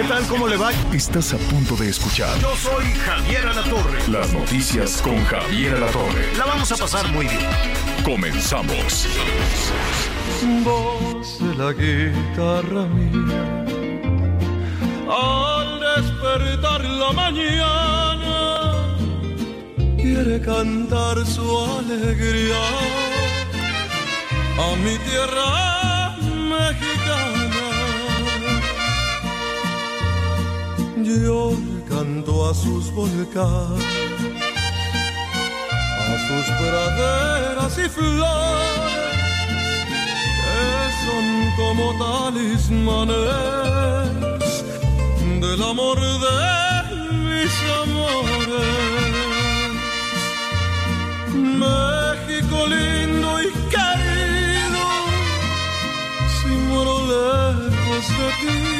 ¿Qué tal? ¿Cómo le va? Estás a punto de escuchar Yo soy Javier Alatorre. las noticias con Javier Alatorre. La vamos a pasar muy bien. Comenzamos. voz de la guitarra mía. Al despertar la mañana, quiere cantar su alegría a mi tierra mexicana. Yo canto a sus volcanes, a sus praderas y flores que son como talismanes del amor de mis amores. México lindo y querido, si muero lejos de ti,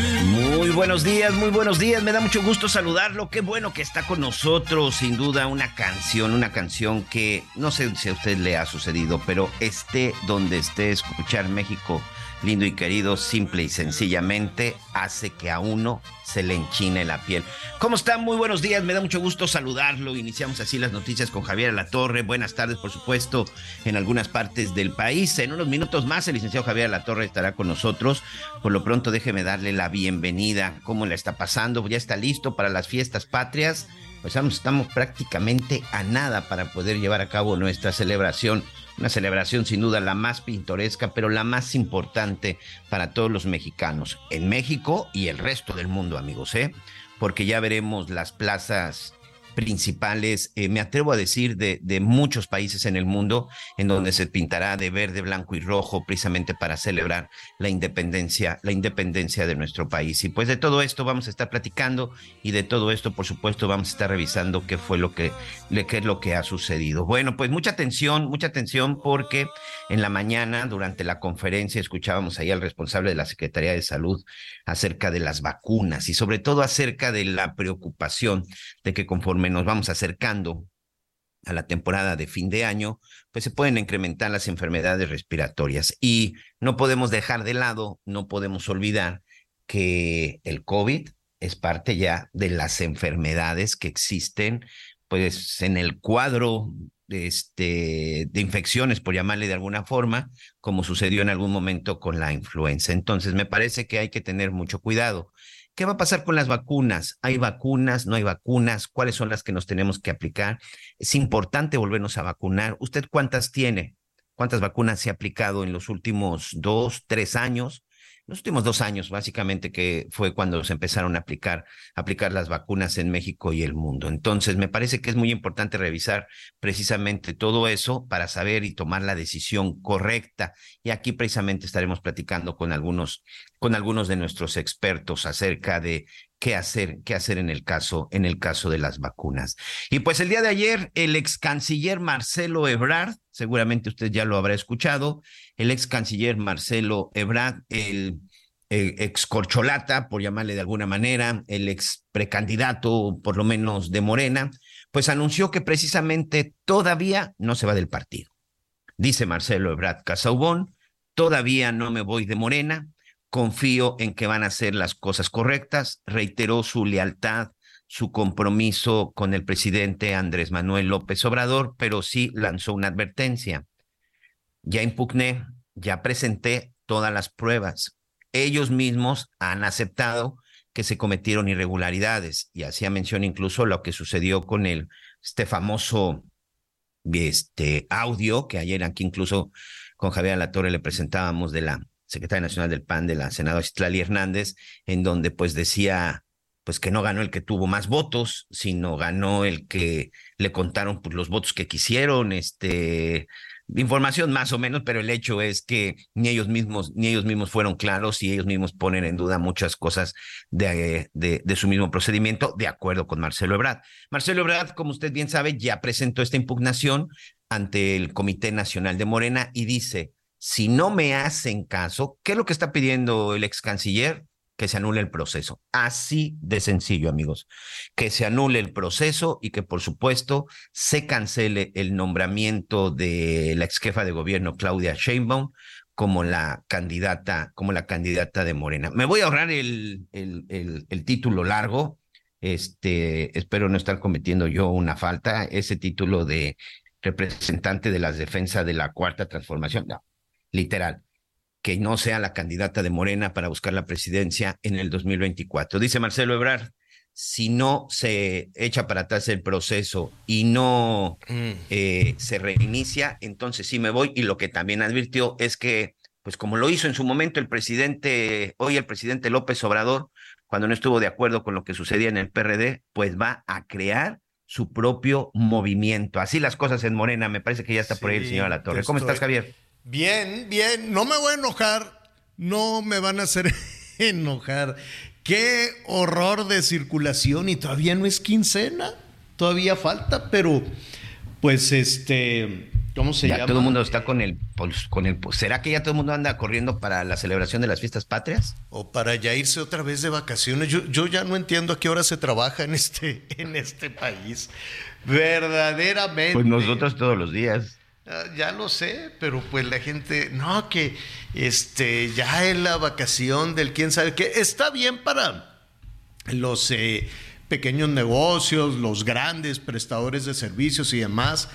Muy buenos días, muy buenos días. Me da mucho gusto saludarlo. Qué bueno que está con nosotros. Sin duda, una canción, una canción que no sé si a usted le ha sucedido, pero esté donde esté, escuchar México lindo y querido, simple y sencillamente hace que a uno se le enchine la piel. ¿Cómo está? Muy buenos días, me da mucho gusto saludarlo. Iniciamos así las noticias con Javier La Torre. Buenas tardes, por supuesto, en algunas partes del país. En unos minutos más, el licenciado Javier La Torre estará con nosotros. Por lo pronto, déjeme darle la bienvenida. ¿Cómo le está pasando? ¿Ya está listo para las fiestas patrias? Pues estamos prácticamente a nada para poder llevar a cabo nuestra celebración. Una celebración sin duda la más pintoresca, pero la más importante para todos los mexicanos, en México y el resto del mundo, amigos, ¿eh? Porque ya veremos las plazas principales, eh, me atrevo a decir, de, de, muchos países en el mundo, en donde se pintará de verde, blanco y rojo, precisamente para celebrar la independencia, la independencia de nuestro país. Y pues de todo esto vamos a estar platicando y de todo esto, por supuesto, vamos a estar revisando qué fue lo que, qué es lo que ha sucedido. Bueno, pues mucha atención, mucha atención, porque en la mañana, durante la conferencia, escuchábamos ahí al responsable de la Secretaría de Salud acerca de las vacunas y sobre todo acerca de la preocupación de que conforme nos vamos acercando a la temporada de fin de año, pues se pueden incrementar las enfermedades respiratorias. Y no podemos dejar de lado, no podemos olvidar que el COVID es parte ya de las enfermedades que existen, pues en el cuadro de, este, de infecciones, por llamarle de alguna forma, como sucedió en algún momento con la influenza. Entonces, me parece que hay que tener mucho cuidado. ¿Qué va a pasar con las vacunas? ¿Hay vacunas? ¿No hay vacunas? ¿Cuáles son las que nos tenemos que aplicar? Es importante volvernos a vacunar. ¿Usted cuántas tiene? ¿Cuántas vacunas se ha aplicado en los últimos dos, tres años? Los últimos dos años, básicamente, que fue cuando se empezaron a aplicar, aplicar las vacunas en México y el mundo. Entonces, me parece que es muy importante revisar precisamente todo eso para saber y tomar la decisión correcta. Y aquí precisamente estaremos platicando con algunos, con algunos de nuestros expertos acerca de qué hacer, qué hacer en el caso, en el caso de las vacunas. Y pues el día de ayer, el ex canciller Marcelo Ebrard, seguramente usted ya lo habrá escuchado, el ex canciller Marcelo Ebrard, el, el ex corcholata, por llamarle de alguna manera, el ex precandidato, por lo menos de Morena, pues anunció que precisamente todavía no se va del partido. Dice Marcelo Ebrard Casaubón, todavía no me voy de Morena, confío en que van a hacer las cosas correctas, reiteró su lealtad, su compromiso con el presidente Andrés Manuel López Obrador, pero sí lanzó una advertencia. ya impugné, ya presenté todas las pruebas. Ellos mismos han aceptado que se cometieron irregularidades y hacía mención incluso lo que sucedió con el este famoso este audio que ayer aquí incluso con Javier Alatorre le presentábamos de la secretaria nacional del PAN de la senadora Citlali Hernández en donde pues decía pues que no ganó el que tuvo más votos, sino ganó el que le contaron pues, los votos que quisieron, este, información más o menos, pero el hecho es que ni ellos mismos, ni ellos mismos fueron claros y ellos mismos ponen en duda muchas cosas de, de, su mismo procedimiento, de acuerdo con Marcelo Ebrard. Marcelo Ebrard, como usted bien sabe, ya presentó esta impugnación ante el Comité Nacional de Morena y dice, si no me hacen caso, ¿qué es lo que está pidiendo el ex canciller? que se anule el proceso. Así de sencillo, amigos. Que se anule el proceso y que, por supuesto, se cancele el nombramiento de la ex jefa de gobierno, Claudia Sheinbaum, como la candidata, como la candidata de Morena. Me voy a ahorrar el, el, el, título largo. Este, espero no estar cometiendo yo una falta. Ese título de representante de las defensas de la cuarta transformación. No, literal que no sea la candidata de Morena para buscar la presidencia en el 2024. Dice Marcelo Ebrard, si no se echa para atrás el proceso y no mm. eh, se reinicia, entonces sí me voy. Y lo que también advirtió es que, pues como lo hizo en su momento el presidente, hoy el presidente López Obrador, cuando no estuvo de acuerdo con lo que sucedía en el PRD, pues va a crear su propio movimiento. Así las cosas en Morena, me parece que ya está por ahí el señor Alatorre. ¿Cómo estás, Javier? Bien, bien, no me voy a enojar, no me van a hacer enojar. Qué horror de circulación y todavía no es quincena, todavía falta, pero pues este, ¿cómo se ya Todo el mundo está con el, con el, ¿será que ya todo el mundo anda corriendo para la celebración de las fiestas patrias? O para ya irse otra vez de vacaciones. Yo, yo ya no entiendo a qué hora se trabaja en este, en este país. Verdaderamente. Pues nosotros todos los días. Ah, ya lo sé, pero pues la gente, no, que este, ya es la vacación del quién sabe qué, está bien para los eh, pequeños negocios, los grandes prestadores de servicios y demás,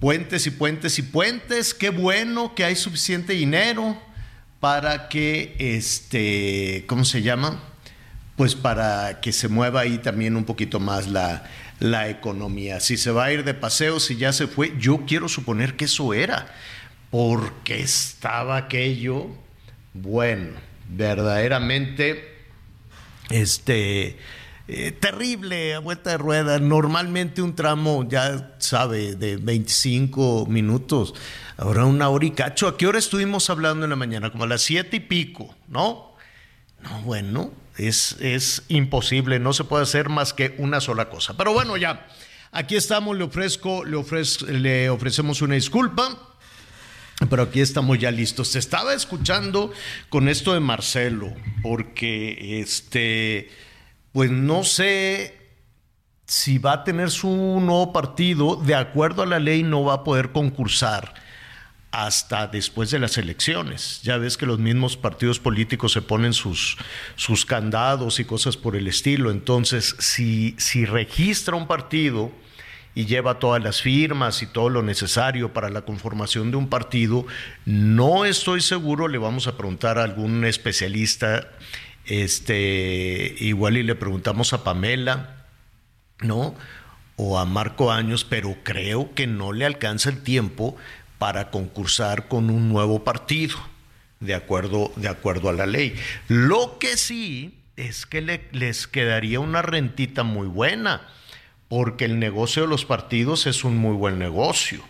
puentes y puentes y puentes, qué bueno que hay suficiente dinero para que, este, ¿cómo se llama? Pues para que se mueva ahí también un poquito más la, la economía. Si se va a ir de paseo, si ya se fue, yo quiero suponer que eso era, porque estaba aquello, bueno, verdaderamente, este, eh, terrible a vuelta de rueda. Normalmente un tramo, ya sabe, de 25 minutos, ahora una hora y cacho. ¿A qué hora estuvimos hablando en la mañana? Como a las siete y pico, ¿no? No, bueno, es, es imposible, no se puede hacer más que una sola cosa. Pero bueno, ya, aquí estamos, le ofrezco, le, le ofrecemos una disculpa. Pero aquí estamos ya listos. Se estaba escuchando con esto de Marcelo, porque este, pues no sé si va a tener su nuevo partido, de acuerdo a la ley no va a poder concursar hasta después de las elecciones. Ya ves que los mismos partidos políticos se ponen sus, sus candados y cosas por el estilo. Entonces, si, si registra un partido y lleva todas las firmas y todo lo necesario para la conformación de un partido, no estoy seguro, le vamos a preguntar a algún especialista, este, igual y le preguntamos a Pamela, ¿no? O a Marco Años, pero creo que no le alcanza el tiempo para concursar con un nuevo partido, de acuerdo, de acuerdo a la ley. Lo que sí es que les quedaría una rentita muy buena, porque el negocio de los partidos es un muy buen negocio.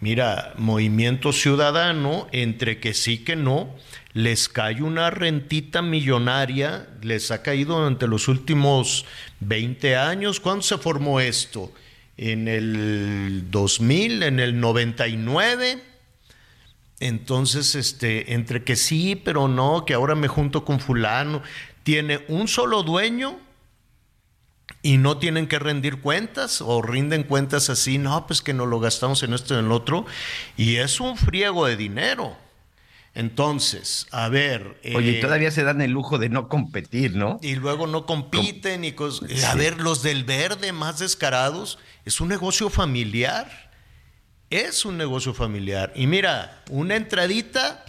Mira, Movimiento Ciudadano, entre que sí que no, les cae una rentita millonaria, les ha caído durante los últimos 20 años. ¿Cuándo se formó esto? En el 2000, en el 99. Entonces, este, entre que sí, pero no, que ahora me junto con fulano, tiene un solo dueño y no tienen que rendir cuentas o rinden cuentas así, no, pues que no lo gastamos en esto y en el otro, y es un friego de dinero. Entonces, a ver. Oye, eh, todavía se dan el lujo de no competir, ¿no? Y luego no compiten y cosas. A ver, los del verde más descarados, es un negocio familiar. es un negocio familiar. Y mira, una entradita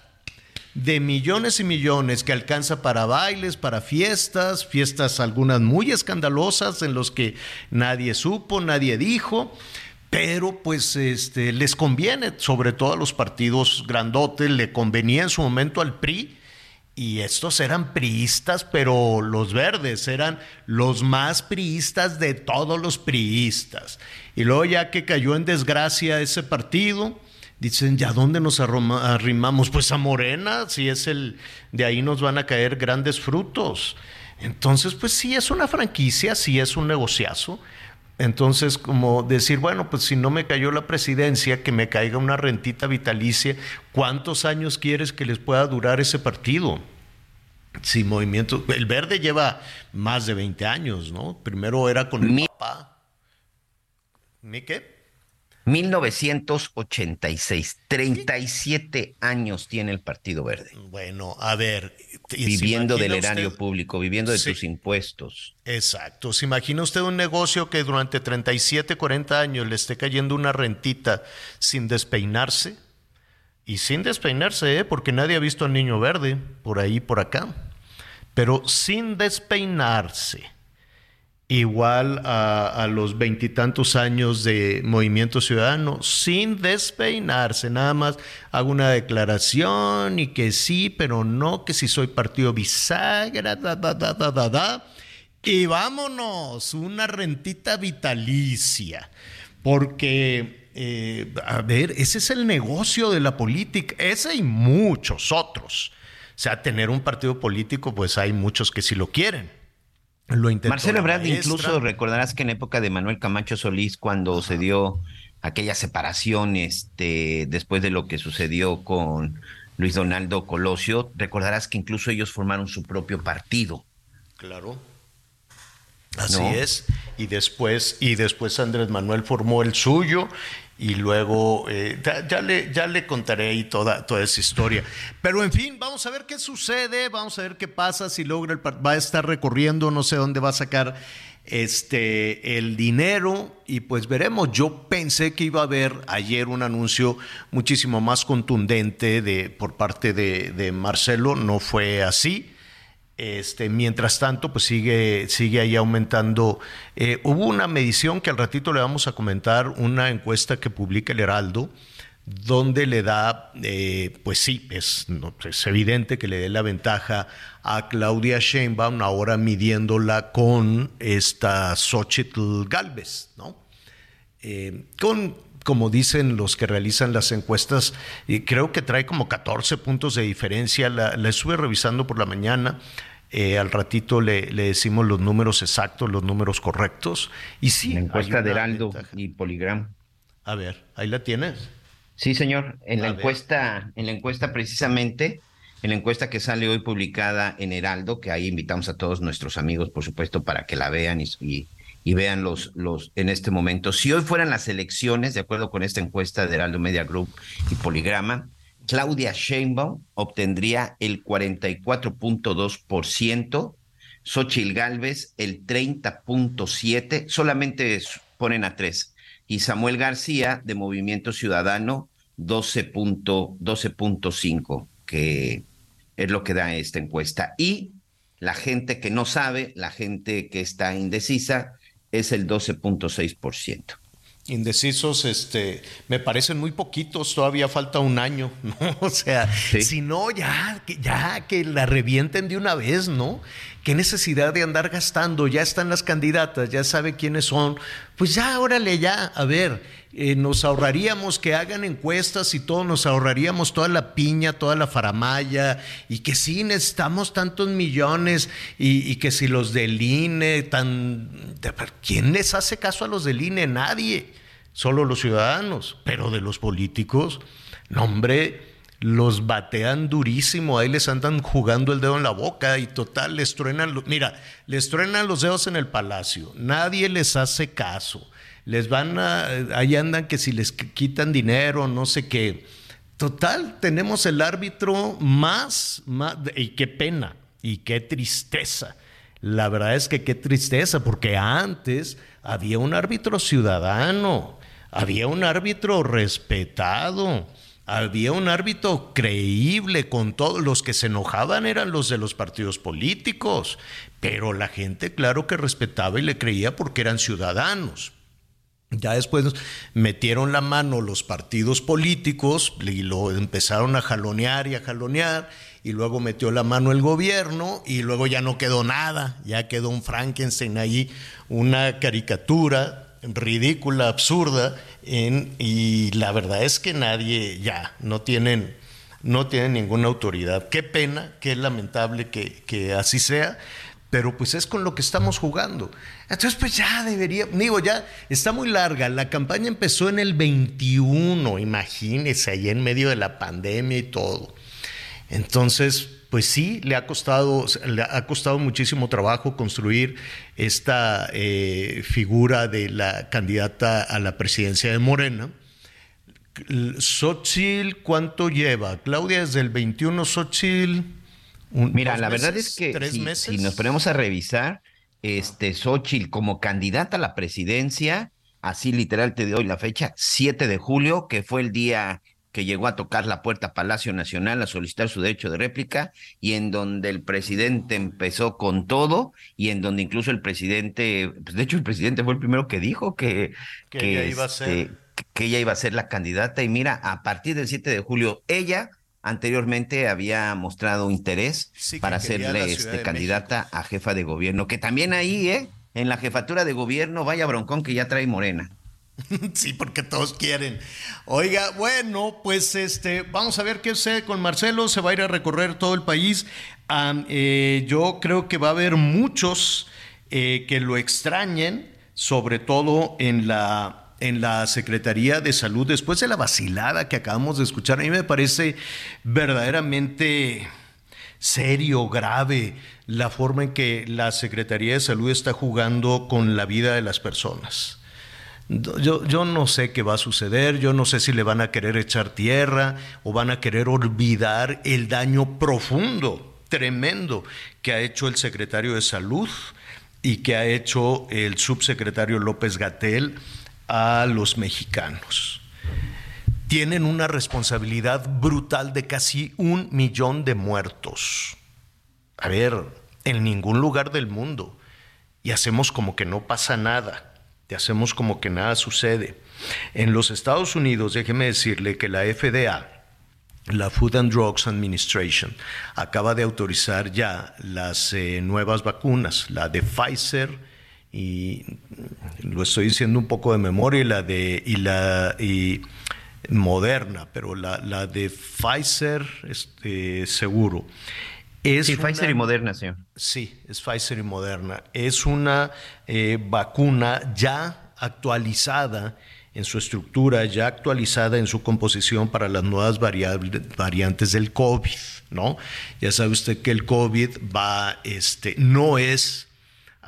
de millones y millones que alcanza para bailes, para fiestas, fiestas algunas muy escandalosas en los que nadie supo, nadie dijo, pero pues este les conviene, sobre todo a los partidos grandotes, le convenía en su momento al PRI y estos eran priistas, pero los verdes eran los más priistas de todos los priistas. Y luego ya que cayó en desgracia ese partido, dicen, ¿ya dónde nos arrimamos? Pues a Morena, si es el, de ahí nos van a caer grandes frutos. Entonces, pues sí es una franquicia, sí es un negociazo. Entonces, como decir, bueno, pues si no me cayó la presidencia, que me caiga una rentita vitalicia, ¿cuántos años quieres que les pueda durar ese partido? Sí, movimiento. El verde lleva más de 20 años, ¿no? Primero era con el papá. ¿Mi qué? 1986, 37 años tiene el Partido Verde. Bueno, a ver. Viviendo del erario público, viviendo de tus impuestos. Exacto. ¿Se imagina usted un negocio que durante 37, 40 años le esté cayendo una rentita sin despeinarse? Y sin despeinarse, ¿eh? porque nadie ha visto al niño verde por ahí, por acá. Pero sin despeinarse igual a, los veintitantos años de Movimiento Ciudadano, sin despeinarse, nada más hago una declaración y que sí, pero no, que si soy partido bisagra, da, da, da, da, da, da. Y vámonos, una rentita vitalicia, porque, eh, a ver, ese es el negocio de la política, ese y muchos otros. O sea, tener un partido político, pues hay muchos que sí lo quieren Marcelo Ebrard, incluso recordarás que en época de Manuel Camacho Solís, cuando se dio aquella separación este, después de lo que sucedió con Luis Donaldo Colosio, recordarás que incluso ellos formaron su propio partido. Claro. Así es. Y después, y después Andrés Manuel formó el suyo y luego eh, ya, le, ya le contaré ahí toda, toda esa historia. Pero en fin, vamos a ver qué sucede, vamos a ver qué pasa, si logra el va a estar recorriendo, no sé dónde va a sacar este el dinero y pues veremos. Yo pensé que iba a haber ayer un anuncio muchísimo más contundente de, por parte de, de Marcelo, no fue así. Este, mientras tanto, pues sigue, sigue ahí aumentando. Eh, hubo una medición que al ratito le vamos a comentar, una encuesta que publica el Heraldo, donde le da, eh, pues sí, es, es, evidente que le dé la ventaja a Claudia Sheinbaum ahora midiéndola con esta Xochitl Galvez, ¿no? Eh, con como dicen los que realizan las encuestas, y creo que trae como 14 puntos de diferencia. La, la, estuve revisando por la mañana. Eh, al ratito le, decimos los números exactos, los números correctos. Y sí. La encuesta de Heraldo y Poligram. A ver, ahí la tienes. Sí, señor. En la encuesta, en la encuesta precisamente, en la encuesta que sale hoy publicada en Heraldo, que ahí invitamos a todos nuestros amigos, por supuesto, para que la vean y, y, vean los, los en este momento. Si hoy fueran las elecciones, de acuerdo con esta encuesta de Heraldo Media Group y Poligrama, Claudia Sheinbaum obtendría el 44.2%, Xochitl Galvez el 30.7%, solamente ponen a tres, y Samuel García de Movimiento Ciudadano 12.5%, que es lo que da esta encuesta. Y la gente que no sabe, la gente que está indecisa, es el 12.6% indecisos, este, me parecen muy poquitos, todavía falta un año, ¿no? O sea, si no, ya, ya que la revienten de una vez, ¿no? Qué necesidad de andar gastando, ya están las candidatas, ya sabe quiénes son, pues ya, órale, ya, a ver, eh, nos ahorraríamos que hagan encuestas y todo, nos ahorraríamos toda la piña, toda la faramaya, y que sí necesitamos tantos millones, y, que si los del INE, tan... ¿Quién les hace caso a los del INE? Nadie. Solo los ciudadanos, pero de los políticos, no hombre, los batean durísimo, ahí les andan jugando el dedo en la boca y total, les truenan, mira, les truenan los dedos en el palacio, nadie les hace caso, les van a, ahí andan que si les quitan dinero, no sé qué. Total, tenemos el árbitro más, más y qué pena, y qué tristeza. La verdad es que qué tristeza, porque antes había un árbitro ciudadano, había un árbitro respetado, había un árbitro creíble con todos los que se enojaban eran los de los partidos políticos, pero la gente claro que respetaba y le creía porque eran ciudadanos. Ya después metieron la mano los partidos políticos y lo empezaron a jalonear y a jalonear y luego metió la mano el gobierno y luego ya no quedó nada, ya quedó un Frankenstein ahí, una caricatura ridícula, absurda, y la verdad es que nadie ya, no tienen, no tienen ninguna autoridad. Qué pena, qué lamentable que, que así sea, pero pues es con lo que estamos jugando. Entonces pues ya debería, digo, ya está muy larga, la campaña empezó en el 21, imagínese, ahí en medio de la pandemia y todo. Entonces, pues sí, le ha costado, le ha costado muchísimo trabajo construir esta eh, figura de la candidata a la presidencia de Morena. Xochitl, ¿cuánto lleva? Claudia, desde el 21, Xochitl. Mira, la verdad es que si, nos ponemos a revisar, este Xochitl como candidata a la presidencia, así literal te doy la fecha, 7 de julio, que fue el día que llegó a tocar la puerta Palacio Nacional a solicitar su derecho de réplica y en donde el presidente empezó con todo y en donde incluso el presidente, pues de hecho el presidente fue el primero que dijo que, que, ella, iba a ser. Este, que ella iba a ser la candidata y mira, a partir del 7 de julio, ella anteriormente había mostrado interés para serle este, candidata a jefa de gobierno, que también ahí, ¿eh? En la jefatura de gobierno, vaya broncón que ya trae Morena. Sí, porque todos quieren. Oiga, bueno, pues este, vamos a ver qué sucede con Marcelo. Se va a ir a recorrer todo el país. Eh, yo creo que va a haber muchos eh, que lo extrañen, sobre todo en la en la Secretaría de Salud después de la vacilada que acabamos de escuchar. A mí me parece verdaderamente serio, grave, la forma en que la Secretaría de Salud está jugando con la vida de las personas. Yo, no sé qué va a suceder, yo no sé si le van a querer echar tierra o van a querer olvidar el daño profundo, tremendo, que ha hecho el secretario de Salud y que ha hecho el subsecretario López Gatel a los mexicanos. Tienen una responsabilidad brutal de casi un millón de muertos. A ver, en ningún lugar del mundo. Y hacemos como que no pasa nada te hacemos como que nada sucede. En los Estados Unidos, déjeme decirle que la FDA, la Food and Drugs Administration, acaba de autorizar ya las eh, nuevas vacunas, la de Pfizer y lo estoy diciendo un poco de memoria, y la de y la y Moderna, pero la, la de Pfizer este, seguro sí, Pfizer y Moderna, señor. Sí, es Pfizer y Moderna. Es una eh, vacuna ya actualizada en su estructura, ya actualizada en su composición para las nuevas variantes del COVID, ¿no? Ya sabe usted que el COVID va, este, no es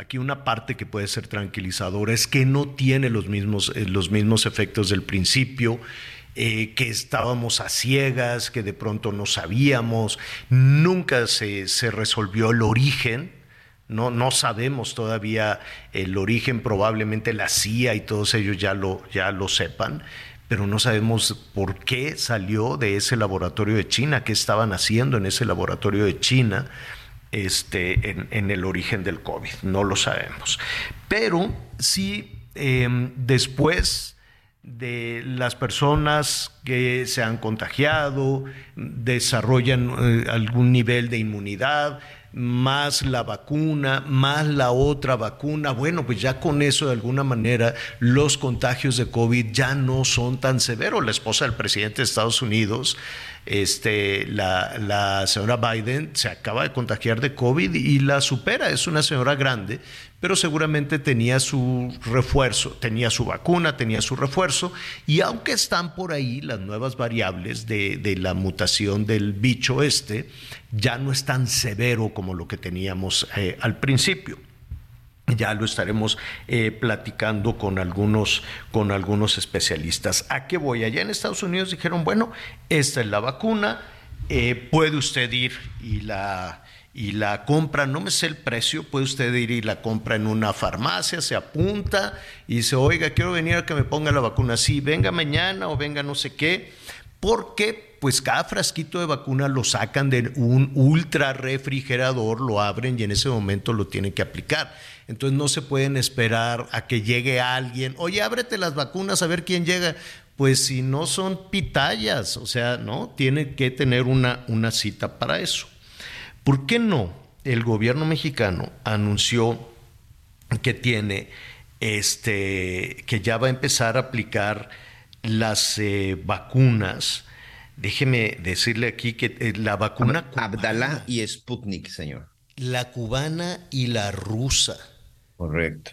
Aquí una parte que puede ser tranquilizadora es que no tiene los mismos, eh, los mismos efectos del principio. Eh, que estábamos a ciegas, que de pronto no sabíamos, nunca se, resolvió el origen, no, no, sabemos todavía el origen, probablemente la CIA y todos ellos ya lo, ya lo sepan, pero no sabemos por qué salió de ese laboratorio de China, qué estaban haciendo en ese laboratorio de China este, en, el origen del COVID, no lo sabemos. Pero sí, em, después de las personas que se han contagiado, desarrollan eh, algún nivel de inmunidad, más la vacuna, más la otra vacuna, bueno, pues ya con eso de alguna manera los contagios de COVID ya no son tan severos. La esposa del presidente de Estados Unidos este, la, la, señora Biden se acaba de contagiar de COVID y la supera. Es una señora grande, pero seguramente tenía su refuerzo, tenía su vacuna, tenía su refuerzo. Y aunque están por ahí las nuevas variables de, la mutación del bicho este, ya no es tan severo como lo que teníamos eh, al principio. Ya lo estaremos eh, platicando con algunos, con algunos especialistas. ¿A qué voy? Allá en Estados Unidos dijeron, bueno, esta es la vacuna, eh, puede usted ir y la, y la compra, no me sé el precio, puede usted ir y la compra en una farmacia, se apunta y dice, oiga, quiero venir a que me ponga la vacuna. Sí, venga mañana o venga no sé qué, porque pues cada frasquito de vacuna lo sacan de un ultra refrigerador, lo abren y en ese momento lo tienen que aplicar. Entonces no se pueden esperar a que llegue alguien, oye, ábrete las vacunas a ver quién llega pues si no son pitayas, o sea, ¿no? Tiene que tener una, una cita para eso. ¿Por qué no? El gobierno mexicano anunció que tiene, este, que ya va a empezar a aplicar las eh, vacunas. Déjeme decirle aquí que eh, la vacuna... Abdala y Sputnik, señor. La cubana y la rusa. Correcto.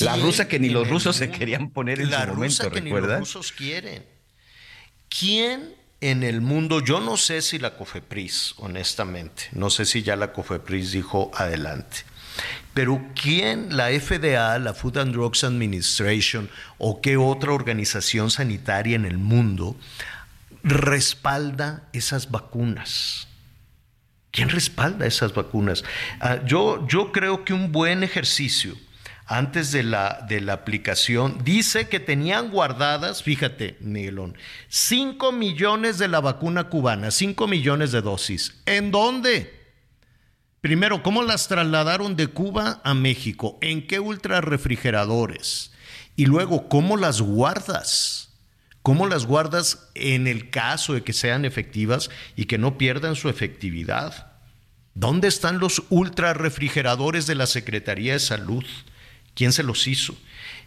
La rusa que ni los rusos se querían poner en la su momento, rusa que ni los rusos quieren. ¿Quién en el mundo, yo no sé si la COFEPRIS, honestamente, no sé si ya la COFEPRIS dijo adelante, pero ¿quién, la FDA, la Food and Drugs Administration o qué otra organización sanitaria en el mundo respalda esas vacunas? ¿Quién respalda esas vacunas? Ah, yo, yo creo que un buen ejercicio antes de la, de la aplicación, dice que tenían guardadas, fíjate, Miguelón, 5 millones de la vacuna cubana, 5 millones de dosis. ¿En dónde? Primero, ¿cómo las trasladaron de Cuba a México? ¿En qué ultrarrefrigeradores? Y luego, ¿cómo las guardas? ¿Cómo las guardas en el caso de que sean efectivas y que no pierdan su efectividad? ¿Dónde están los ultrarrefrigeradores de la Secretaría de Salud? Quién se los hizo.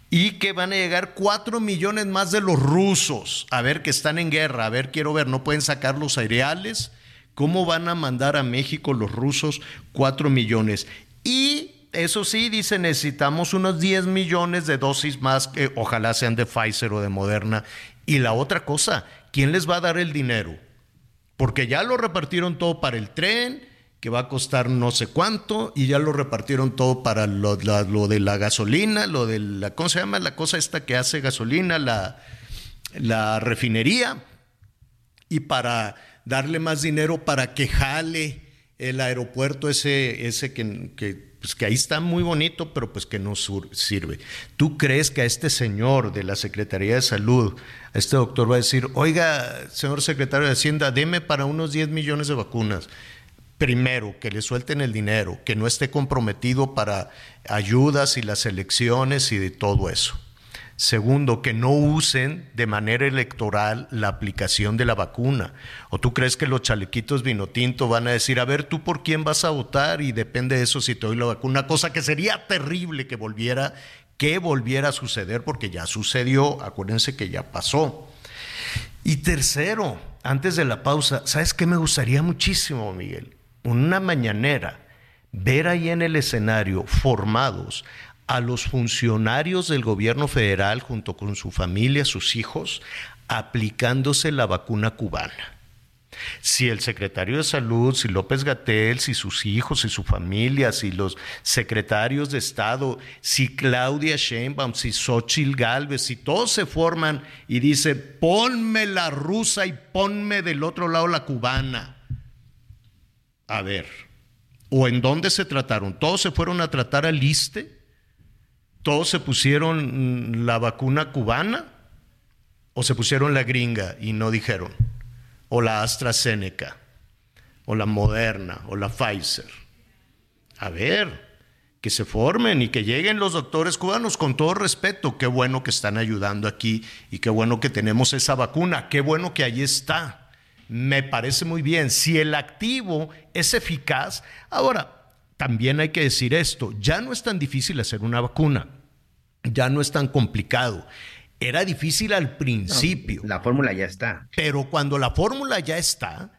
Y que van a llegar cuatro millones más de los rusos. A ver, que están en guerra. A ver, quiero ver, no pueden sacar los aireales. ¿Cómo van a mandar a México los rusos cuatro millones? Y eso sí, dice, necesitamos unos 10 millones de dosis más, que ojalá sean de Pfizer o de Moderna. Y la otra cosa, ¿quién les va a dar el dinero? Porque ya lo repartieron todo para el tren, que va a costar no sé cuánto y ya lo repartieron todo para lo, de la gasolina, lo de la, ¿cómo se llama? La cosa esta que hace gasolina, la, la refinería y para darle más dinero para que jale el aeropuerto ese, ese que, pues que ahí está muy bonito, pero pues que no sirve. ¿Tú crees que a este señor de la Secretaría de Salud, a este doctor va a decir, oiga, señor secretario de Hacienda, deme para unos 10 millones de vacunas? Primero, que le suelten el dinero, que no esté comprometido para ayudas y las elecciones y de todo eso. Segundo, que no usen de manera electoral la aplicación de la vacuna. ¿O tú crees que los chalequitos vinotinto van a decir, a ver, tú por quién vas a votar y depende de eso si te doy la vacuna? Cosa que sería terrible que volviera, que volviera a suceder porque ya sucedió, acuérdense que ya pasó. Y tercero, antes de la pausa, ¿sabes qué me gustaría muchísimo, Miguel? Una mañanera, ver ahí en el escenario formados a los funcionarios del gobierno federal junto con su familia, sus hijos, aplicándose la vacuna cubana. Si el secretario de salud, si López Gatel, si sus hijos, si su familia, si los secretarios de Estado, si Claudia Sheinbaum, si Xochitl Galvez, si todos se forman y dicen, ponme la rusa y ponme del otro lado la cubana a ver, ¿o en dónde se trataron? ¿Todos se fueron a tratar al ISTE? ¿Todos se pusieron la vacuna cubana? ¿O se pusieron la gringa y no dijeron? ¿O la AstraZeneca? ¿O la Moderna? ¿O la Pfizer? A ver, que se formen y que lleguen los doctores cubanos con todo respeto. Qué bueno que están ayudando aquí y qué bueno que tenemos esa vacuna. Qué bueno que ahí está me parece muy bien. Si el activo es eficaz, ahora, también hay que decir esto, ya no es tan difícil hacer una vacuna, ya no es tan complicado. Era difícil al principio. la fórmula ya está. Pero cuando la fórmula ya está,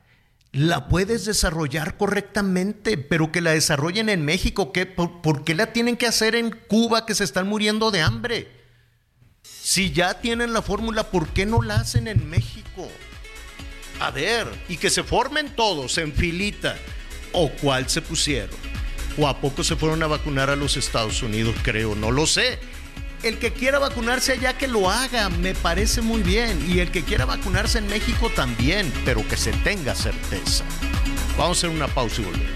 la puedes desarrollar correctamente, pero que la desarrollen en México. ¿qué? ¿Por, qué la tienen que hacer en Cuba que se están muriendo de hambre? Si ya tienen la fórmula, ¿por qué no la hacen en México? A ver, y que se formen todos en filita. ¿O cuál se pusieron? ¿O a poco se fueron a vacunar a los Estados Unidos? Creo, no lo sé. el que quiera vacunarse allá que lo haga, me parece muy bien. Y el que quiera vacunarse en México también, pero que se tenga certeza. Vamos a hacer una pausa y volvemos.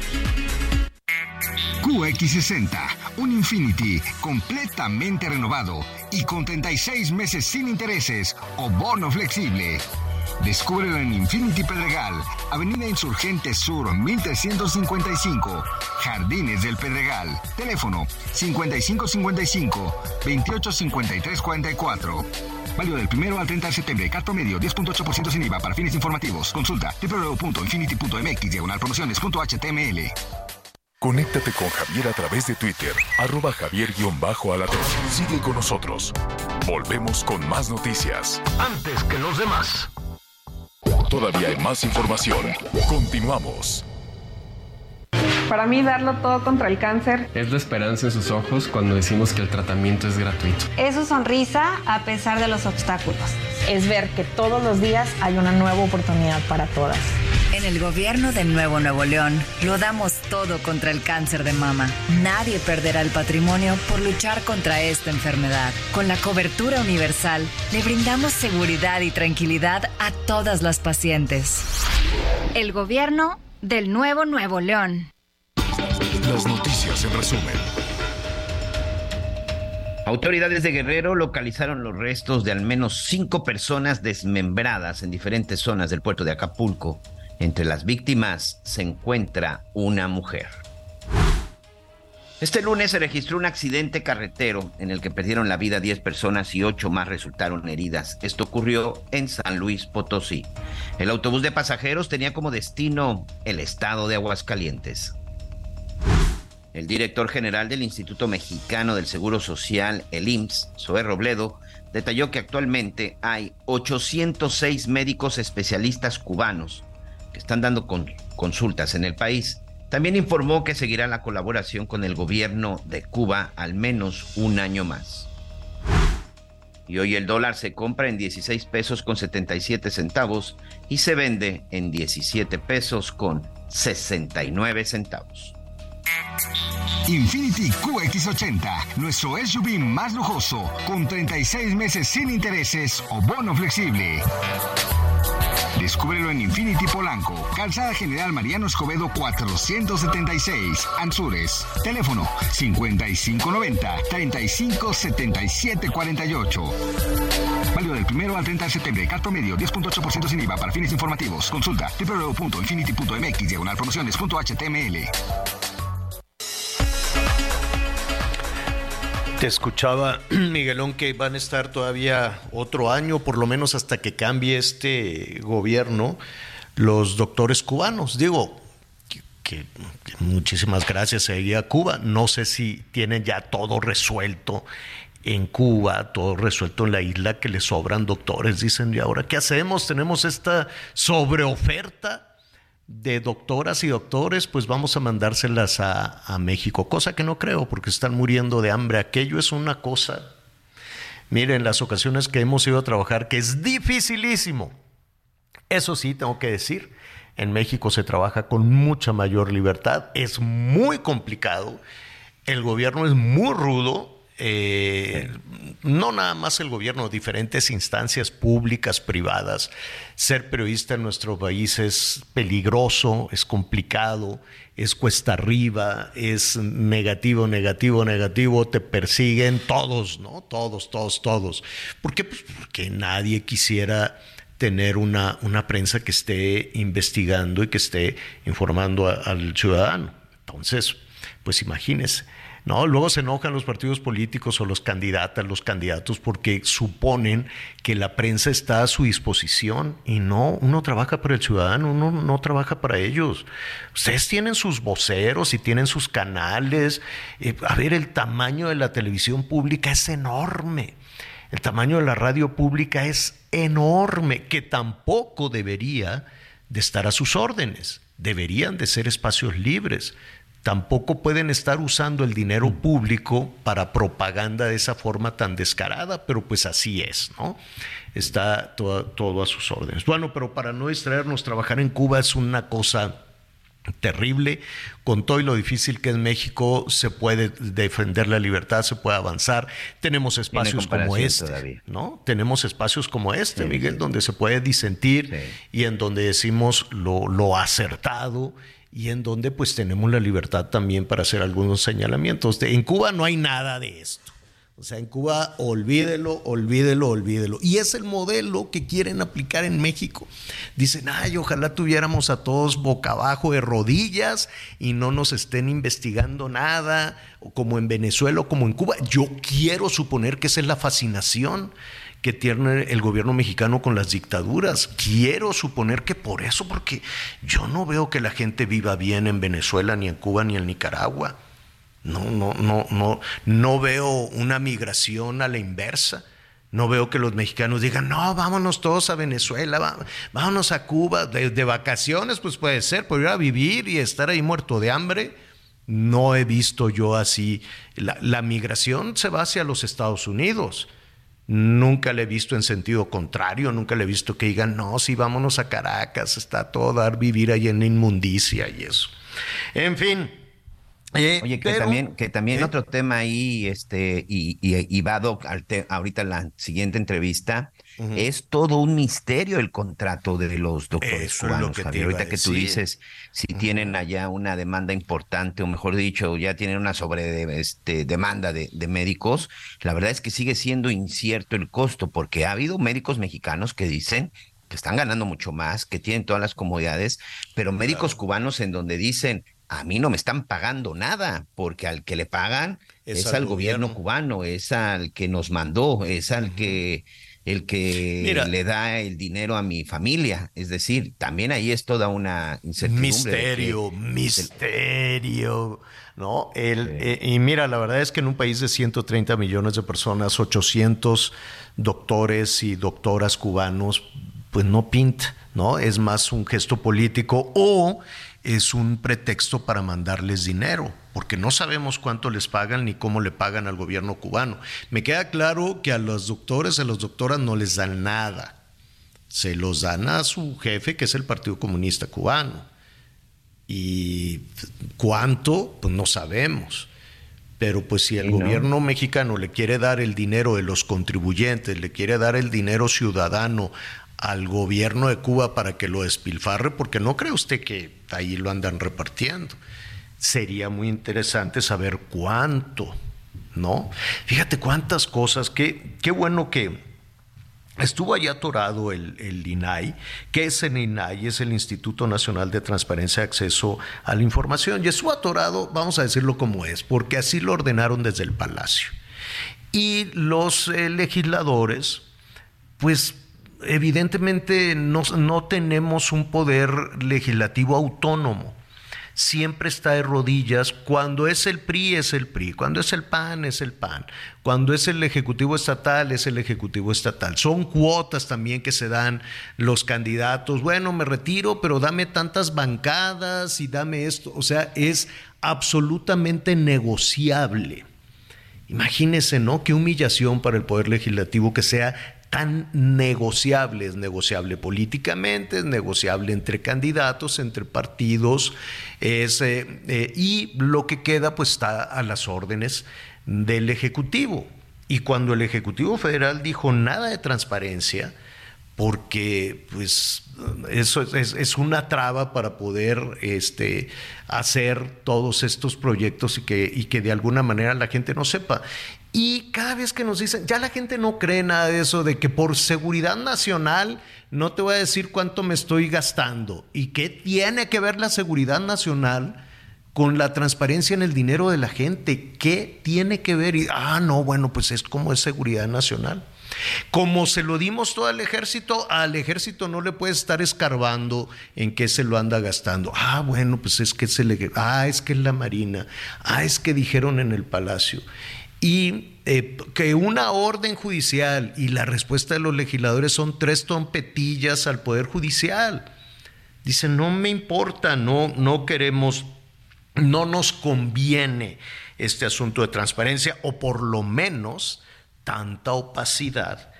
QX60, un Infinity completamente renovado y con 36 meses sin intereses o bono flexible. Descúbrelo en Infinity Pedregal, Avenida Insurgente Sur 1355, Jardines del Pedregal. Teléfono 5555 285344. Válido del primero al 30 de septiembre. Carto medio 10.8% sin IVA para fines informativos. Consulta www.infinity.mx diagonal promociones.html. Conéctate con Javier a través de Twitter, arroba javier-alatón. Sigue con nosotros. Volvemos con más noticias. Antes que los demás. Todavía hay más información. Continuamos. Para mí, darlo todo contra el cáncer. Es la esperanza en sus ojos cuando decimos que el tratamiento es gratuito. Es su sonrisa a pesar de los obstáculos. Es ver que todos los días hay una nueva oportunidad para todas. En el gobierno de Nuevo Nuevo León lo damos todo contra el cáncer de mama. Nadie perderá el patrimonio por luchar contra esta enfermedad. Con la cobertura universal le brindamos seguridad y tranquilidad a todas las pacientes. El gobierno del Nuevo Nuevo León. Las noticias en resumen. Autoridades de Guerrero localizaron los restos de al menos cinco personas desmembradas en diferentes zonas del puerto de Acapulco. Entre las víctimas se encuentra una mujer. Este lunes se registró un accidente carretero en el que perdieron la vida 10 personas y 8 más resultaron heridas. Esto ocurrió en San Luis Potosí. El autobús de pasajeros tenía como destino el estado de Aguascalientes. El director general del Instituto Mexicano del Seguro Social, el IMSS, Zoé Robledo, detalló que actualmente hay 806 médicos especialistas cubanos que están dando consultas en el país. También informó que seguirá la colaboración con el gobierno de Cuba al menos un año más. Y hoy el dólar se compra en 16 pesos con 77 centavos y se vende en 17 pesos con 69 centavos. Infinity QX80, nuestro SUV más lujoso, con 36 meses sin intereses o bono flexible. Descúbrelo en Infinity Polanco, Calzada General Mariano Escobedo 476, Anzures. Teléfono 5590-357748. Válido del primero al 30 de septiembre. Carto medio 10.8% sin IVA para fines informativos. Consulta www.infinity.mx diagonal promociones.html. Te escuchaba, Miguelón, que van a estar todavía otro año, por lo menos hasta que cambie este gobierno, los doctores cubanos. Digo, que, muchísimas gracias a Cuba. No sé si tienen ya todo resuelto en Cuba, todo resuelto en la isla, que le sobran doctores. Dicen, ¿y ahora qué hacemos? Tenemos esta sobreoferta de doctoras y doctores, pues vamos a mandárselas a, México, cosa que no creo, porque están muriendo de hambre. Aquello es una cosa, miren, las ocasiones que hemos ido a trabajar, que es dificilísimo. Eso sí, tengo que decir, en México se trabaja con mucha mayor libertad, es muy complicado, el gobierno es muy rudo, eh, no nada más el gobierno, diferentes instancias públicas, privadas. Ser periodista en nuestro país es peligroso, es complicado, es cuesta arriba, es negativo, negativo, negativo, te persiguen todos, ¿no? Todos, todos, todos. ¿Por qué? Pues porque nadie quisiera tener una, una prensa que esté investigando y que esté informando al ciudadano. Entonces, pues imagínese. No, luego se enojan los partidos políticos o los candidatas, los candidatos, porque suponen que la prensa está a su disposición y no, uno trabaja para el ciudadano, uno no trabaja para ellos. Ustedes tienen sus voceros y tienen sus canales. Eh, a ver, el tamaño de la televisión pública es enorme. El tamaño de la radio pública es enorme, que tampoco debería de estar a sus órdenes. Deberían de ser espacios libres tampoco pueden estar usando el dinero público para propaganda de esa forma tan descarada, pero pues así es, ¿no? Está todo, todo, a sus órdenes. Bueno, pero para no distraernos, trabajar en Cuba es una cosa terrible. Con todo y lo difícil que es México, se puede defender la libertad, se puede avanzar. Tenemos espacios como este, ¿no? Tenemos espacios como este, Miguel, donde se puede disentir y en donde decimos lo, lo acertado y en donde pues tenemos la libertad también para hacer algunos señalamientos. En Cuba no hay nada de esto. O sea, en Cuba, olvídelo, olvídelo, olvídelo. Y es el modelo que quieren aplicar en México. Dicen, ay, ojalá tuviéramos a todos boca abajo de rodillas y no nos estén investigando nada, como en Venezuela o como en Cuba. Yo quiero suponer que esa es la fascinación que tiene el gobierno mexicano con las dictaduras. Quiero suponer que por eso, porque yo no veo que la gente viva bien en Venezuela, ni en Cuba, ni en Nicaragua. No, no, no, no, no veo una migración a la inversa. No veo que los mexicanos digan, no, vámonos todos a Venezuela, vámonos a Cuba, de, vacaciones, pues puede ser, por ir a vivir y estar ahí muerto de hambre. No he visto yo así. La, la migración se va hacia los Estados Unidos. Nunca le he visto en sentido contrario, nunca le he visto que digan, no, sí, vámonos a Caracas, está todo dar vivir ahí en inmundicia y eso. En fin, eh, Oye, que también, que también otro tema ahí, este, y, y, va al ahorita la siguiente entrevista, es todo un misterio el contrato de los doctores cubanos, Javier. Ahorita que tú dices, si tienen allá una demanda importante, o mejor dicho, ya tienen una sobre este, demanda de, de médicos, la verdad es que sigue siendo incierto el costo, porque ha habido médicos mexicanos que dicen que están ganando mucho más, que tienen todas las comodidades, pero médicos cubanos en donde dicen, a mí no me están pagando nada, porque al que le pagan es, al gobierno. cubano, es al que nos mandó, es al que el que le da el dinero a mi familia. Es decir, también ahí es toda una incertidumbre. Misterio, misterio. ¿no? El, eh, y mira, la verdad es que en un país de 130 millones de personas, 800 doctores y doctoras cubanos, pues no pinta, ¿no? Es más un gesto político o es un pretexto para mandarles dinero, porque no sabemos cuánto les pagan ni cómo le pagan al gobierno cubano. Me queda claro que a los doctores, a las doctoras no les dan nada. Se los dan a su jefe, que es el Partido Comunista Cubano. Y cuánto, pues no sabemos. Pero pues si el gobierno mexicano le quiere dar el dinero de los contribuyentes, le quiere dar el dinero ciudadano al gobierno de Cuba para que lo despilfarre, porque no cree usted que ahí lo andan repartiendo. Sería muy interesante saber cuánto, ¿no? Fíjate cuántas cosas, qué, qué bueno que estuvo allá atorado el, el INAI, que es el INAI, es el Instituto Nacional de Transparencia y Acceso a la Información, y estuvo atorado, vamos a decirlo como es, porque así lo ordenaron desde el Palacio. Y los eh, legisladores, pues evidentemente no, no tenemos un poder legislativo autónomo siempre está de rodillas. Cuando es el PRI, es el PRI. Cuando es el PAN, es el PAN. Cuando es el Ejecutivo Estatal, es el Ejecutivo Estatal. Son cuotas también que se dan los candidatos. Bueno, me retiro, pero dame tantas bancadas y dame esto. O sea, es absolutamente negociable. Imagínese, ¿no? Qué humillación para el Poder Legislativo que sea tan negociable, es negociable políticamente, es negociable entre candidatos, entre partidos, es, eh, eh, y lo que queda pues está a las órdenes del Ejecutivo. Y cuando el Ejecutivo Federal dijo nada de transparencia, porque pues eso es, una traba para poder este, hacer todos estos proyectos y que, y que de alguna manera la gente no sepa. Y cada vez que nos dicen, ya la gente no cree nada de eso, de que por seguridad nacional no te voy a decir cuánto me estoy gastando. ¿Y qué tiene que ver la seguridad nacional con la transparencia en el dinero de la gente? ¿Qué tiene que ver? Y, ah, no, bueno, pues es como es seguridad nacional. Como se lo dimos todo al ejército, al ejército no le puede estar escarbando en qué se lo anda gastando. Ah, bueno, pues es que se le... Ah, es que es la Marina. Ah, es que dijeron en el palacio y eh, que una orden judicial y la respuesta de los legisladores son tres trompetillas al Poder Judicial. Dicen, no me importa, no, no queremos, no nos conviene este asunto de transparencia o por lo menos tanta opacidad.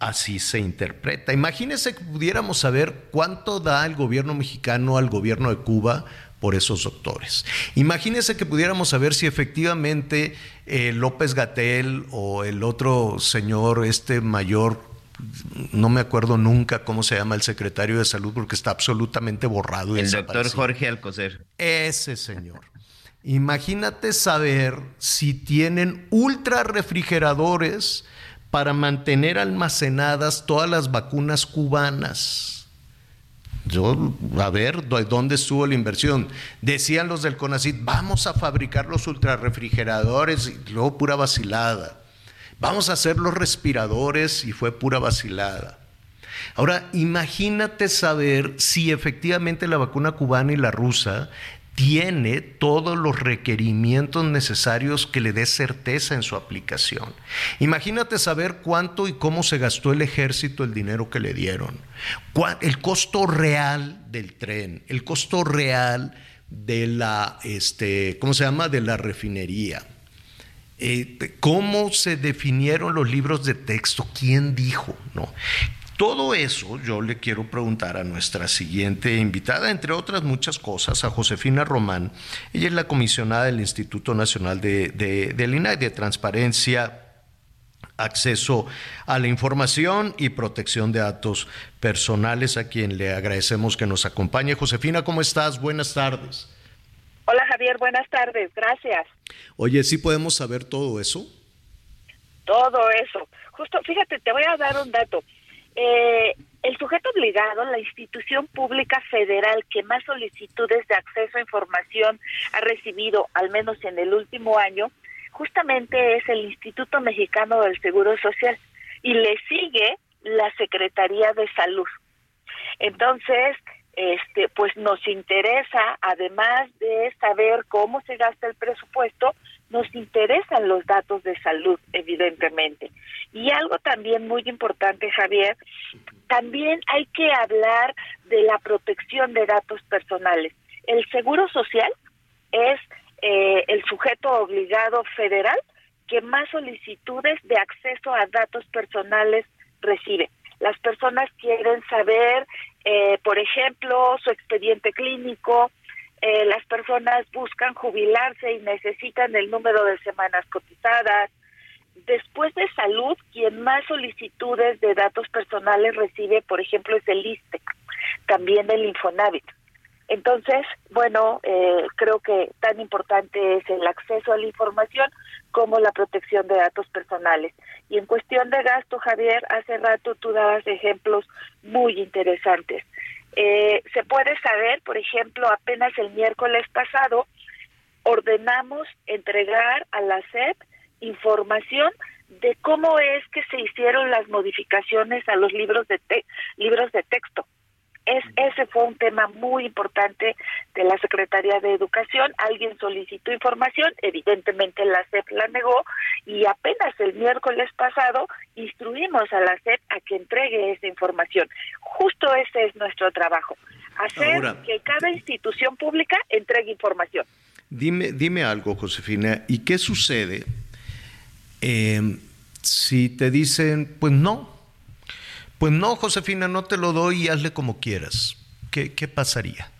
Así se interpreta. Imagínense que pudiéramos saber cuánto da el gobierno mexicano al gobierno de Cuba por esos doctores. Imagínense que pudiéramos saber si efectivamente eh, López Gatel o el otro señor, este mayor, no me acuerdo nunca cómo se llama el secretario de salud porque está absolutamente borrado. el doctor Jorge Alcocer. Ese señor. Imagínate saber si tienen ultra refrigeradores para mantener almacenadas todas las vacunas cubanas a ver, ¿dónde estuvo la inversión? Decían los del CONACIT, vamos a fabricar los ultrarrefrigeradores y luego pura vacilada. Vamos a hacer los respiradores y fue pura vacilada. Ahora, imagínate saber si efectivamente la vacuna cubana y la rusa tiene todos los requerimientos necesarios que le dé certeza en su aplicación. Imagínate saber cuánto y cómo se gastó el ejército el dinero que le dieron, el costo real del tren, el costo real de la, este, ¿cómo se llama?, de la refinería. Eh, cómo se definieron los libros de texto, quién dijo, ¿no? Todo eso yo le quiero preguntar a nuestra siguiente invitada, entre otras muchas cosas, a Josefina Román. Ella es la comisionada del Instituto Nacional de, de, del INAI de Transparencia, Acceso a la Información y Protección de Datos Personales, a quien le agradecemos que nos acompañe. Josefina, ¿cómo estás? Buenas tardes. Hola Javier, buenas tardes, gracias. Oye, ¿sí podemos saber todo eso? Todo eso. Justo, fíjate, te voy a dar un dato. Eh, el sujeto obligado, la institución pública federal que más solicitudes de acceso a información ha recibido, al menos en el último año, justamente es el Instituto Mexicano del Seguro Social y le sigue la Secretaría de Salud. Entonces, este, pues nos interesa, además de saber cómo se gasta el presupuesto, nos interesan los datos de salud, evidentemente. Y algo también muy importante, Javier, también hay que hablar de la protección de datos personales. El Seguro Social es eh, el sujeto obligado federal que más solicitudes de acceso a datos personales recibe. Las personas quieren saber, eh, por ejemplo, su expediente clínico, eh, las personas buscan jubilarse y necesitan el número de semanas cotizadas. Después de salud, quien más solicitudes de datos personales recibe, por ejemplo, es el ISTE, también el Infonavit. Entonces, bueno, eh, creo que tan importante es el acceso a la información como la protección de datos personales. Y en cuestión de gasto, Javier, hace rato tú dabas ejemplos muy interesantes. Eh, se puede saber, por ejemplo, apenas el miércoles pasado ordenamos entregar a la SEP información de cómo es que se hicieron las modificaciones a los libros de libros de texto. Es, ese fue un tema muy importante de la Secretaría de Educación. Alguien solicitó información, evidentemente la SEP la negó y apenas el miércoles pasado instruimos a la SEP a que entregue esa información. Justo ese es nuestro trabajo, hacer que cada institución pública entregue información. Dime, dime algo, Josefina, ¿y qué sucede eh, si te dicen, pues no, pues no, Josefina, no te lo doy y hazle como quieras. ¿Qué, qué pasaría?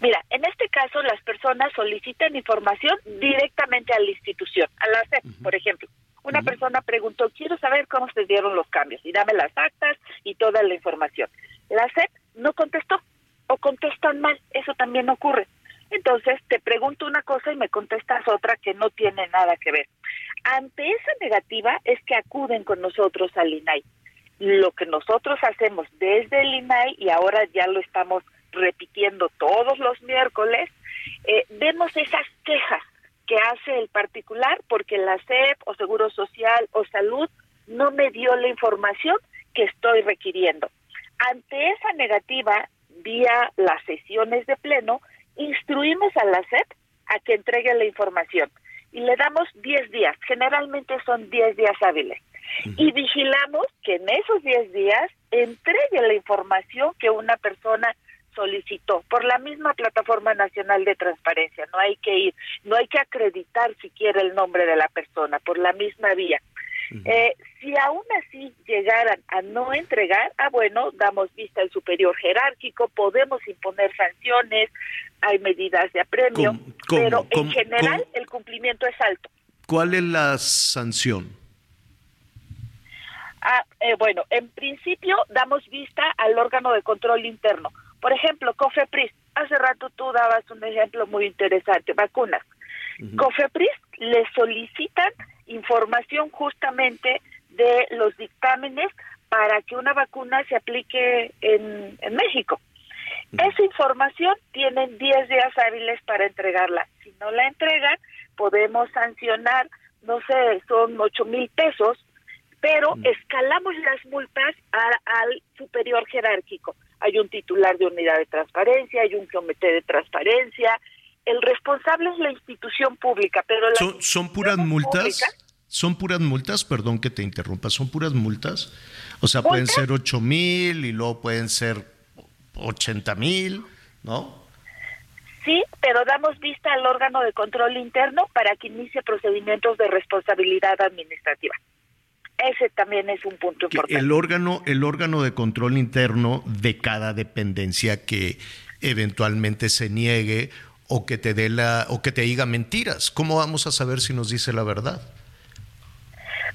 Mira, en este caso las personas solicitan información directamente a la institución, a la SEP, por ejemplo. Una persona preguntó, quiero saber cómo se dieron los cambios y dame las actas y toda la información. La SEP no contestó o contestan mal, eso también ocurre. Entonces te pregunto una cosa y me contestas otra que no tiene nada que ver. Ante esa negativa es que acuden con nosotros al INAI lo que nosotros hacemos desde el INAI y ahora ya lo estamos repitiendo todos los miércoles, eh, vemos esas quejas que hace el particular porque la SEP o Seguro Social o Salud no me dio la información que estoy requiriendo. Ante esa negativa, vía las sesiones de pleno, instruimos a la SEP a que entregue la información y le damos 10 días, generalmente son 10 días hábiles y vigilamos que en esos 10 días entregue la información que una persona solicitó por la misma plataforma nacional de transparencia. No hay que ir, no hay que acreditar siquiera el nombre de la persona por la misma vía. eh, si aún así llegaran a no entregar, ah bueno, damos vista al superior jerárquico, podemos imponer sanciones, hay medidas de apremio, pero en general el cumplimiento es alto. ¿Cuál es la sanción? Ah, eh, bueno, en principio damos vista al órgano de control interno. Por ejemplo, COFEPRIS. Hace rato tú dabas un ejemplo muy interesante, vacunas. COFEPRIS le solicitan información justamente de los dictámenes para que una vacuna se aplique en, en México. Esa información tienen 10 días hábiles para entregarla. Si no la entregan, podemos sancionar, no sé, son 8 mil pesos, pero escalamos las multas al superior jerárquico. Hay un titular de unidad de transparencia, hay un comité de transparencia. El responsable es la institución pública, pero ¿Son, son puras multas? ¿Son puras multas? Perdón que te interrumpa, ¿son puras multas? O sea, pueden ser 8 mil y luego pueden ser 80 mil, ¿no? Sí, pero damos vista al órgano de control interno para que inicie procedimientos de responsabilidad administrativa. Ese también es un punto importante. El órgano, el órgano de control interno de cada dependencia que eventualmente se niegue o que te dé la o que te diga mentiras. ¿Cómo vamos a saber si nos dice la verdad?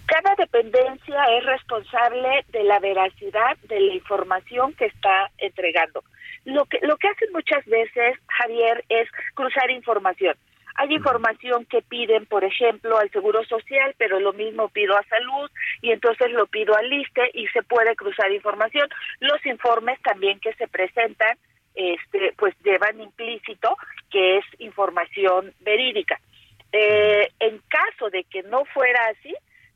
Cada dependencia es responsable de la veracidad de la información que está entregando. Lo que, lo que hacen muchas veces, Javier, es cruzar información. Hay información que piden, por ejemplo, al Seguro Social, pero lo mismo pido a Salud y entonces lo pido al ISTE y se puede cruzar información. Los informes también que se presentan, este, pues llevan implícito que es información verídica. Eh, en caso de que no fuera así,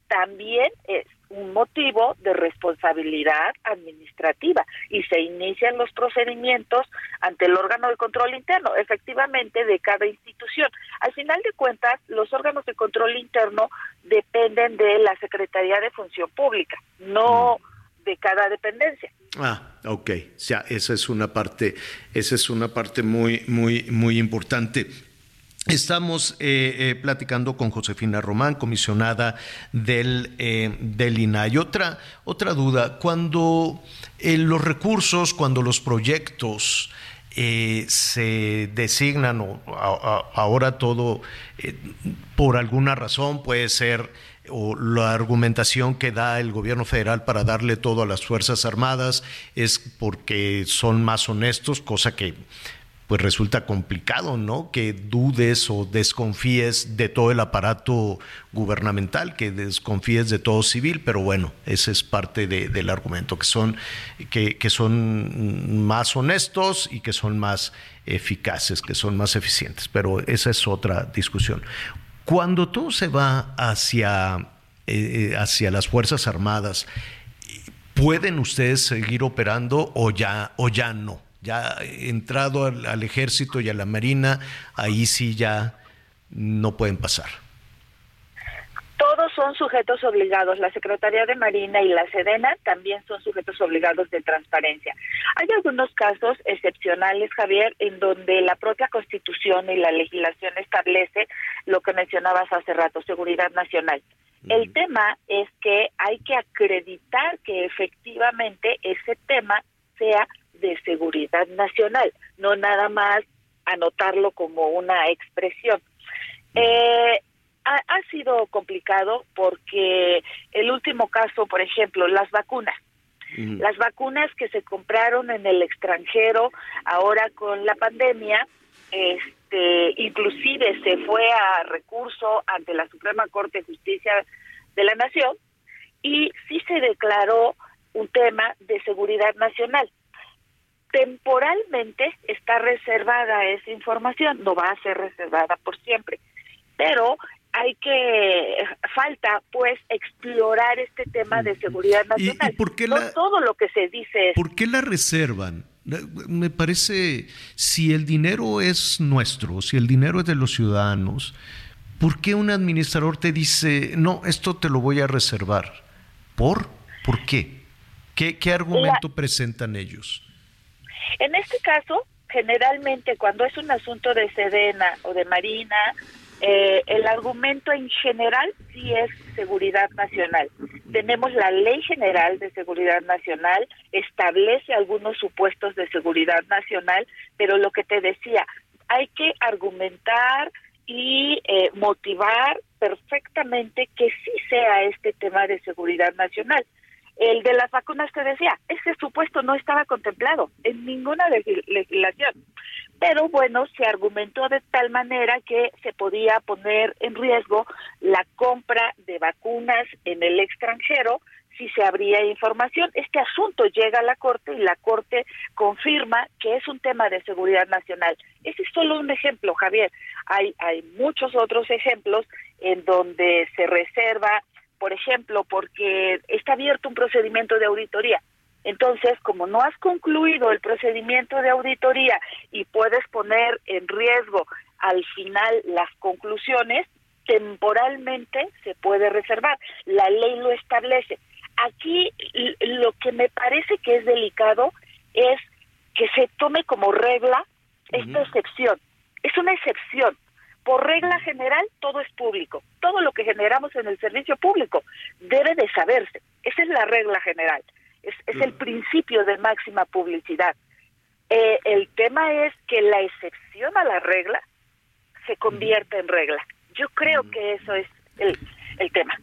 también es un motivo de responsabilidad administrativa y se inician los procedimientos ante el órgano de control interno, efectivamente de cada institución. Al final de cuentas, los órganos de control interno dependen de la Secretaría de Función Pública, no de cada dependencia. Ah, ok, o sea, esa es una parte, esa es una parte muy, muy, muy importante. Estamos eh, eh, platicando con Josefina Román, comisionada del, eh, del INAI. Otra, otra duda, cuando los recursos, cuando los proyectos se designan, o ahora todo por alguna razón puede ser o la argumentación que da el gobierno federal para darle todo a las Fuerzas Armadas es porque son más honestos, cosa que pues resulta complicado, ¿no? Que dudes o desconfíes de todo el aparato gubernamental, que desconfíes de todo civil, pero bueno, ese es parte del argumento, que son, que, que son más honestos y que son más eficaces, que son más eficientes, pero esa es otra discusión. Cuando todo se va hacia, eh, eh, hacia las Fuerzas Armadas, ¿pueden ustedes seguir operando o ya, o ya no? Ya entrado al, ejército y a la marina, ahí sí ya no pueden pasar. Todos son sujetos obligados. La Secretaría de Marina y la Sedena también son sujetos obligados de transparencia. Hay algunos casos excepcionales, Javier, en donde la propia Constitución y la legislación establece lo que mencionabas hace rato, seguridad nacional. El tema es que hay que acreditar que efectivamente ese tema sea de seguridad nacional, no nada más anotarlo como una expresión. Eh, ha, ha, sido complicado porque el último caso, por ejemplo, las vacunas. Las vacunas que se compraron en el extranjero ahora con la pandemia, este, inclusive se fue a recurso ante la Suprema Corte de Justicia de la Nación y sí se declaró un tema de seguridad nacional temporalmente está reservada esa información, no va a ser reservada por siempre, pero hay que falta pues explorar este tema de seguridad nacional. ¿Y, por qué no todo lo que se dice es... ¿Por qué la reservan? Me parece, si el dinero es nuestro, si el dinero es de los ciudadanos, ¿por qué un administrador te dice, no, esto te lo voy a reservar? ¿Por? ¿Por qué? ¿Qué, qué argumento presentan ellos? En este caso, generalmente cuando es un asunto de Sedena o de Marina, eh, el argumento en general sí es seguridad nacional. Tenemos la Ley General de Seguridad Nacional, establece algunos supuestos de seguridad nacional, pero lo que te decía, hay que argumentar y eh, motivar perfectamente que sí sea este tema de seguridad nacional. El de las vacunas te decía, ese supuesto no estaba contemplado en ninguna legislación. Pero bueno, se argumentó de tal manera que se podía poner en riesgo la compra de vacunas en el extranjero si se abría información. Este asunto llega a la Corte y la Corte confirma que es un tema de seguridad nacional. Ese es solo un ejemplo, Javier. Hay, hay muchos otros ejemplos en donde se reserva, por ejemplo, porque está abierto un procedimiento de auditoría. Entonces, como no has concluido el procedimiento de auditoría y puedes poner en riesgo al final las conclusiones, temporalmente se puede reservar. La ley lo establece. Aquí lo que me parece que es delicado es que se tome como regla esta excepción. Es una excepción. Por regla general, todo es público. Todo lo que generamos en el servicio público debe de saberse. Esa es la regla general. Es, es el principio de máxima publicidad. Eh, el tema es que la excepción a la regla se convierta en regla. Yo creo que eso es el, el tema.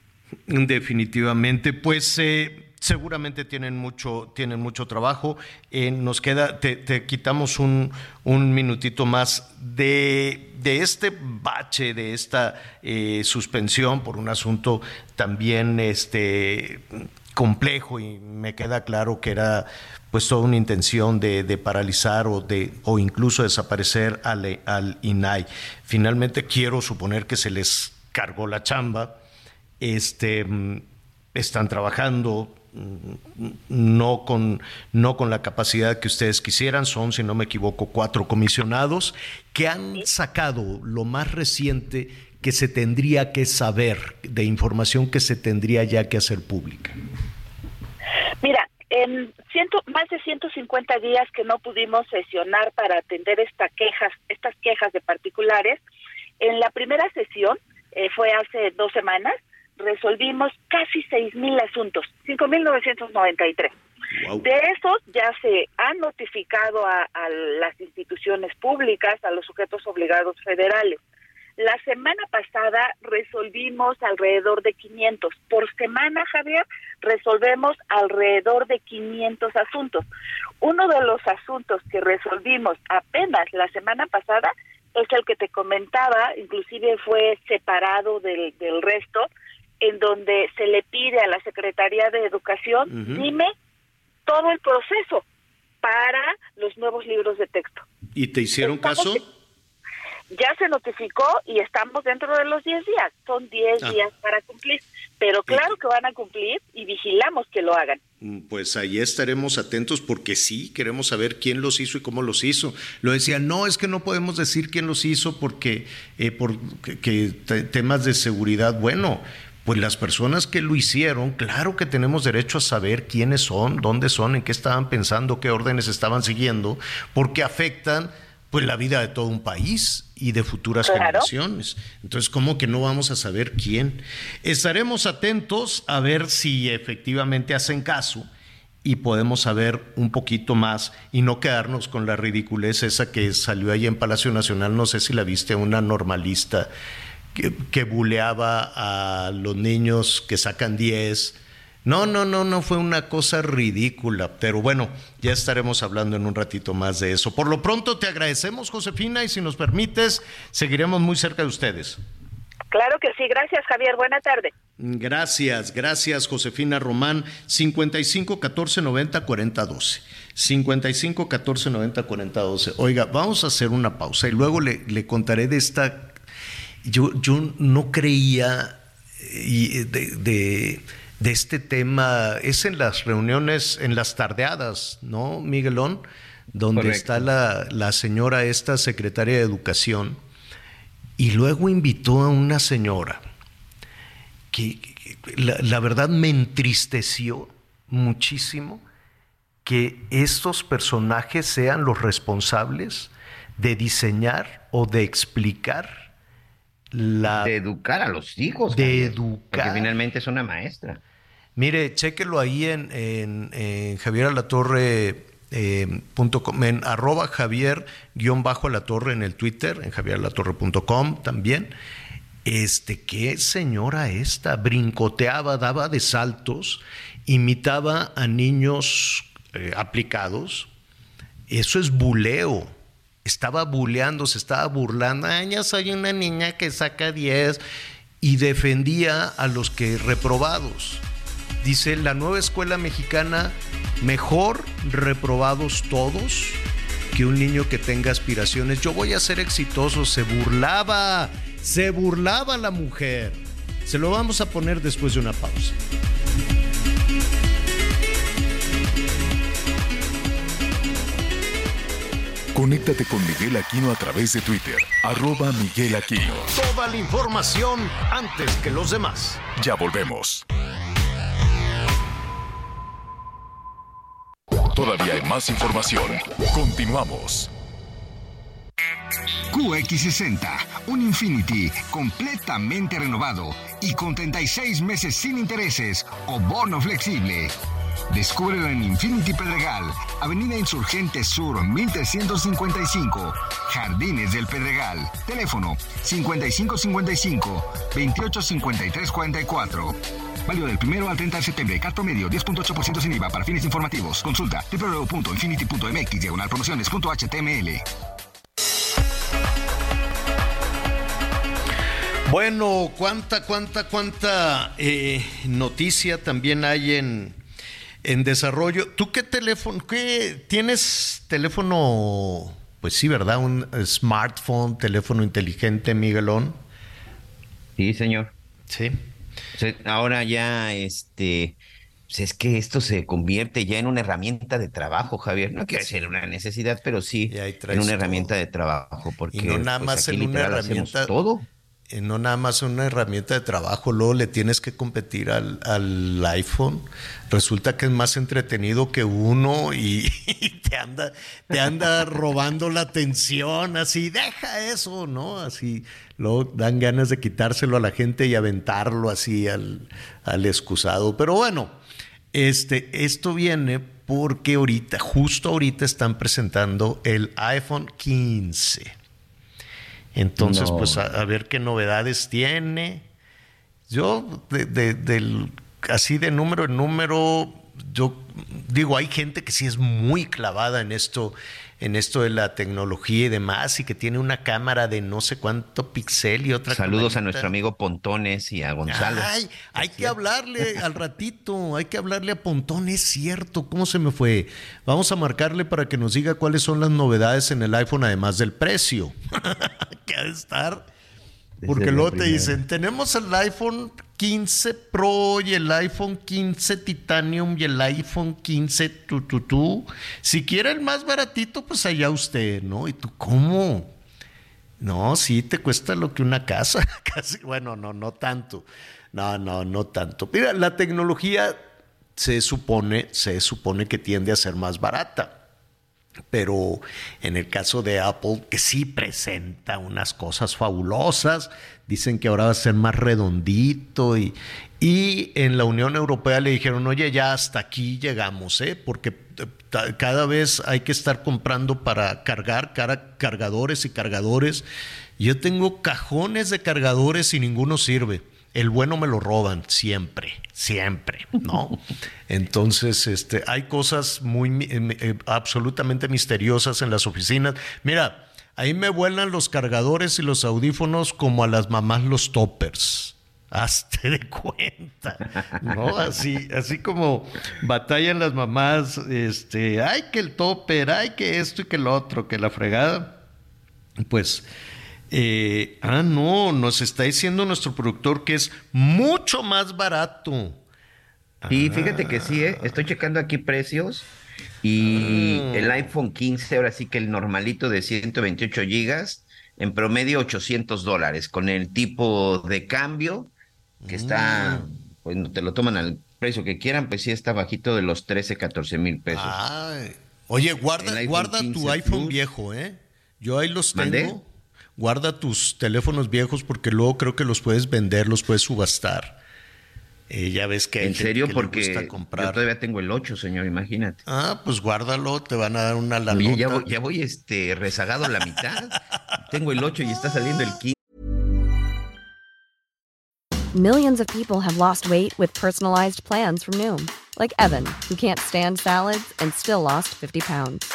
Definitivamente, pues eh, seguramente tienen mucho, tienen mucho trabajo. Eh, nos queda, te, quitamos un, un, minutito más de, de, este bache, de esta eh, suspensión por un asunto también este, complejo y me queda claro que era pues toda una intención de, de, paralizar o de o incluso desaparecer al, al INAI. Finalmente quiero suponer que se les cargó la chamba este, están trabajando mm, no con, no con la capacidad que ustedes quisieran, son, si no me equivoco, cuatro comisionados que han sacado lo más reciente que se tendría que saber, de información que se tendría ya que hacer pública. Mira, en más de 150 días que no pudimos sesionar para atender esta quejas, estas quejas de particulares, en la primera sesión, eh, fue hace dos semanas, resolvimos casi seis mil asuntos, 5.993. Wow. De esos ya se han notificado a, a, las instituciones públicas, a los sujetos obligados federales. La semana pasada resolvimos alrededor de 500. Por semana, Javier, resolvemos alrededor de 500 asuntos. Uno de los asuntos que resolvimos apenas la semana pasada es el que te comentaba, inclusive fue separado del, del resto, en donde se le pide a la Secretaría de Educación, dime todo el proceso para los nuevos libros de texto. ¿Y te hicieron caso? Ya se notificó y estamos dentro de los 10 días. Son 10 ah. días para cumplir. Pero claro que van a cumplir y vigilamos que lo hagan. Mm, pues ahí estaremos atentos porque sí, queremos saber quién los hizo y cómo los hizo. Lo decía, no, es que no podemos decir quién los hizo porque eh, por que temas de seguridad, bueno, pues las personas que lo hicieron, claro que tenemos derecho a saber quiénes son, dónde son, en qué estaban pensando, qué órdenes estaban siguiendo, porque afectan pues la vida de todo un país y de futuras generaciones. Entonces, ¿cómo que no vamos a saber quién? Estaremos atentos a ver si efectivamente hacen caso y podemos saber un poquito más y no quedarnos con la ridiculez esa que salió ahí en Palacio Nacional, no sé si la viste, una normalista que, buleaba a los niños que sacan 10. No, no, no, no fue una cosa ridícula, pero bueno, ya estaremos hablando en un ratito más de eso. Por lo pronto te agradecemos, Josefina, y si nos permites, seguiremos muy cerca de ustedes. Claro que sí, gracias Javier, buena tarde. Gracias, gracias Josefina Román, 55 14 90 40 12. 55 14 90 40 12. Oiga, vamos a hacer una pausa y luego le, le contaré de esta yo, yo no creía eh, de, de, este tema, es en las reuniones, en las tardeadas, ¿no, Miguelón? Donde está la, la señora esta secretaria de Educación, y luego invitó a una señora que, la, la, verdad me entristeció muchísimo que estos personajes sean los responsables de diseñar o de explicar de educar a los hijos. De educar. Porque finalmente es una maestra. Mire, chéquelo ahí en, en, Javier Alatorre eh, en arroba Javier guion bajo la torre en el Twitter, en javierlatorre.com también. Este, qué señora esta, brincoteaba, daba de saltos, imitaba a niños eh, aplicados. Eso es buleo. Estaba buleando, se estaba burlando. Ay, yo soy una niña que saca 10 y defendía a los que reprobados. Dice, la nueva escuela mexicana, mejor reprobados todos que un niño que tenga aspiraciones. Yo voy a ser exitoso. Se burlaba, se burlaba la mujer. Se lo vamos a poner después de una pausa. Conéctate con Miguel Aquino a través de Twitter, arroba Miguel Aquino. Toda la información antes que los demás. Ya volvemos. Todavía hay más información. Continuamos. QX60, un Infinity completamente renovado y con 36 meses sin intereses o bono flexible. Descúbrelo en Infinity Pedregal, Avenida Insurgente Sur 1355, Jardines del Pedregal. Teléfono 5555-285344. Válido del primero al 30 de septiembre. Cat promedio 10.8% sin IVA para fines informativos. Consulta www.infinity.mx diagonal promociones.html. Bueno, cuánta, cuánta, cuánta eh, noticia también hay en, en desarrollo. ¿Tú qué teléfono, qué tienes teléfono? Pues sí, ¿verdad? Un smartphone, teléfono inteligente, Miguelón. Sí, señor. Sí. Ahora ya, este, pues es que esto se convierte ya en una herramienta de trabajo, Javier. No quiero decir una necesidad, pero sí en una herramienta de trabajo. Porque, y no nada pues, más en una herramienta. todo. Eh, no nada más una herramienta de trabajo, luego le tienes que competir al, al iPhone. Resulta que es más entretenido que uno y, y te anda, te anda robando la atención, así, deja eso, ¿no? Así, luego dan ganas de quitárselo a la gente y aventarlo así al, al excusado. Pero bueno, este, esto viene porque ahorita, justo ahorita están presentando el iPhone 15. Entonces, No. pues a, a ver qué novedades tiene. Yo, de, de- del- así de número en número, yo digo, hay gente que sí es muy clavada en esto, en esto de la tecnología y demás, y que tiene una cámara de no sé cuánto pixel y otra Saludos a nuestro amigo Pontones y a Gonzalo. Ay, hay que hablarle al ratito, hay que hablarle a Pontón, es cierto, ¿cómo se me fue? Vamos a marcarle para que nos diga cuáles son las novedades en el iPhone, además del precio. que ha de estar. Porque luego te dicen, tenemos el iPhone 15 Pro y el iPhone 15 Titanium y el iPhone 15 tu, tu, tu. Si quiere el más baratito, pues allá usted, ¿no? ¿Y tú cómo? No, sí, te cuesta lo que una casa. Casi, bueno, no, no tanto. No, no, no tanto. Mira, la tecnología se supone, se supone que tiende a ser más barata. Pero en el caso de Apple, que sí presenta unas cosas fabulosas, dicen que ahora va a ser más redondito y, y en la Unión Europea le dijeron, oye, ya hasta aquí llegamos, ¿eh? porque eh, cada vez hay que estar comprando para cargar cargadores y cargadores. Yo tengo cajones de cargadores y ninguno sirve. El bueno me lo roban siempre, siempre, ¿no? Entonces, este, hay cosas muy eh, eh, absolutamente misteriosas en las oficinas. Mira, ahí me vuelan los cargadores y los audífonos como a las mamás los toppers. Hazte de cuenta, ¿no? Así, así como batallan las mamás, este, ay que el topper, ay que esto y que lo otro, que la fregada. Pues, eh, ah, no, nos está diciendo nuestro productor que es mucho más barato. Sí, fíjate que sí, ¿eh? estoy checando aquí precios y Ah. el iPhone 15, ahora sí que el normalito de 128 gigas, en promedio 800 dólares, con el tipo de cambio que está, Mm. pues no te lo toman al precio que quieran, pues sí está bajito de los 13, 14 mil pesos. Ay. Oye, guarda, guarda tu 15 iPhone Plus. viejo, ¿eh? Yo ahí los tengo. ¿Mandé? Guarda tus teléfonos viejos porque luego creo que los puedes vender, los puedes subastar. Eh, ya ves que en serio porque comprar. yo todavía tengo el 8, señor, imagínate. Ah, pues guárdalo, te van a dar una la ya voy, ya voy este rezagado a la mitad. tengo el 8 y está saliendo el 15. Millions of people have lost weight with personalized plans from Noom, like Evan, who can't stand salads and still lost 50 pounds.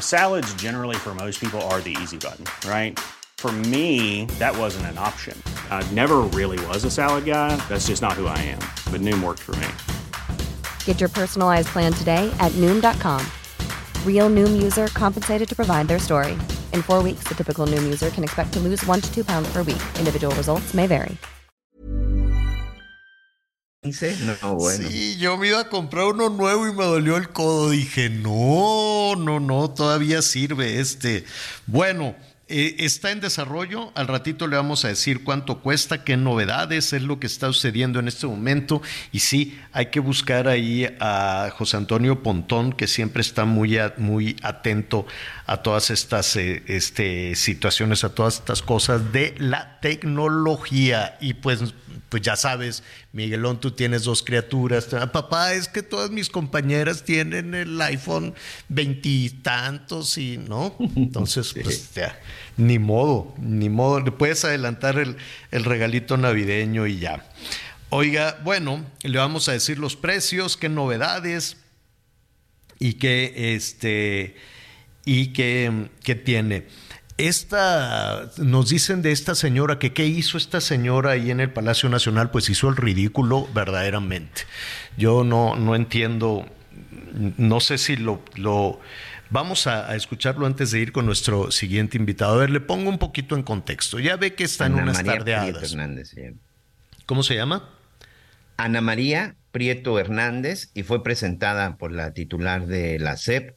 Salads generally for most people are the easy button, right? For me, that wasn't an option. I never really was a salad guy. That's just not who I am. But Noom worked for me. Get your personalized plan today at Noom.com. Real Noom user compensated to provide their story. In four weeks, the typical Noom user can expect to lose one to two pounds per week. Individual results may vary. No, bueno. Sí, yo me iba a comprar uno nuevo y me dolió el codo. Dije, no, no, no, todavía sirve este. Bueno. Eh, está en desarrollo, al ratito le vamos a decir cuánto cuesta, qué novedades es lo que está sucediendo en este momento. Y sí, hay que buscar ahí a José Antonio Pontón, que siempre está muy, muy atento a todas estas eh, este, situaciones, a todas estas cosas de la tecnología. Y pues pues ya sabes, Miguelón, tú tienes dos criaturas. Papá, es que todas mis compañeras tienen el iPhone veintitantos y, ¿no? Entonces, pues ya, ni modo, ni modo. Le puedes adelantar el, el regalito navideño y ya. Oiga, bueno, le vamos a decir los precios, qué novedades y qué, este, y qué, qué tiene. Esta, nos dicen de esta señora que qué hizo esta señora ahí en el Palacio Nacional, pues hizo el ridículo verdaderamente. Yo no, no entiendo, no sé si lo, lo vamos a, escucharlo antes de ir con nuestro siguiente invitado. A ver, le pongo un poquito en contexto. Ya ve que está en unas tardeadas. ¿Cómo se llama? Ana María Prieto Hernández y fue presentada por la titular de la SEP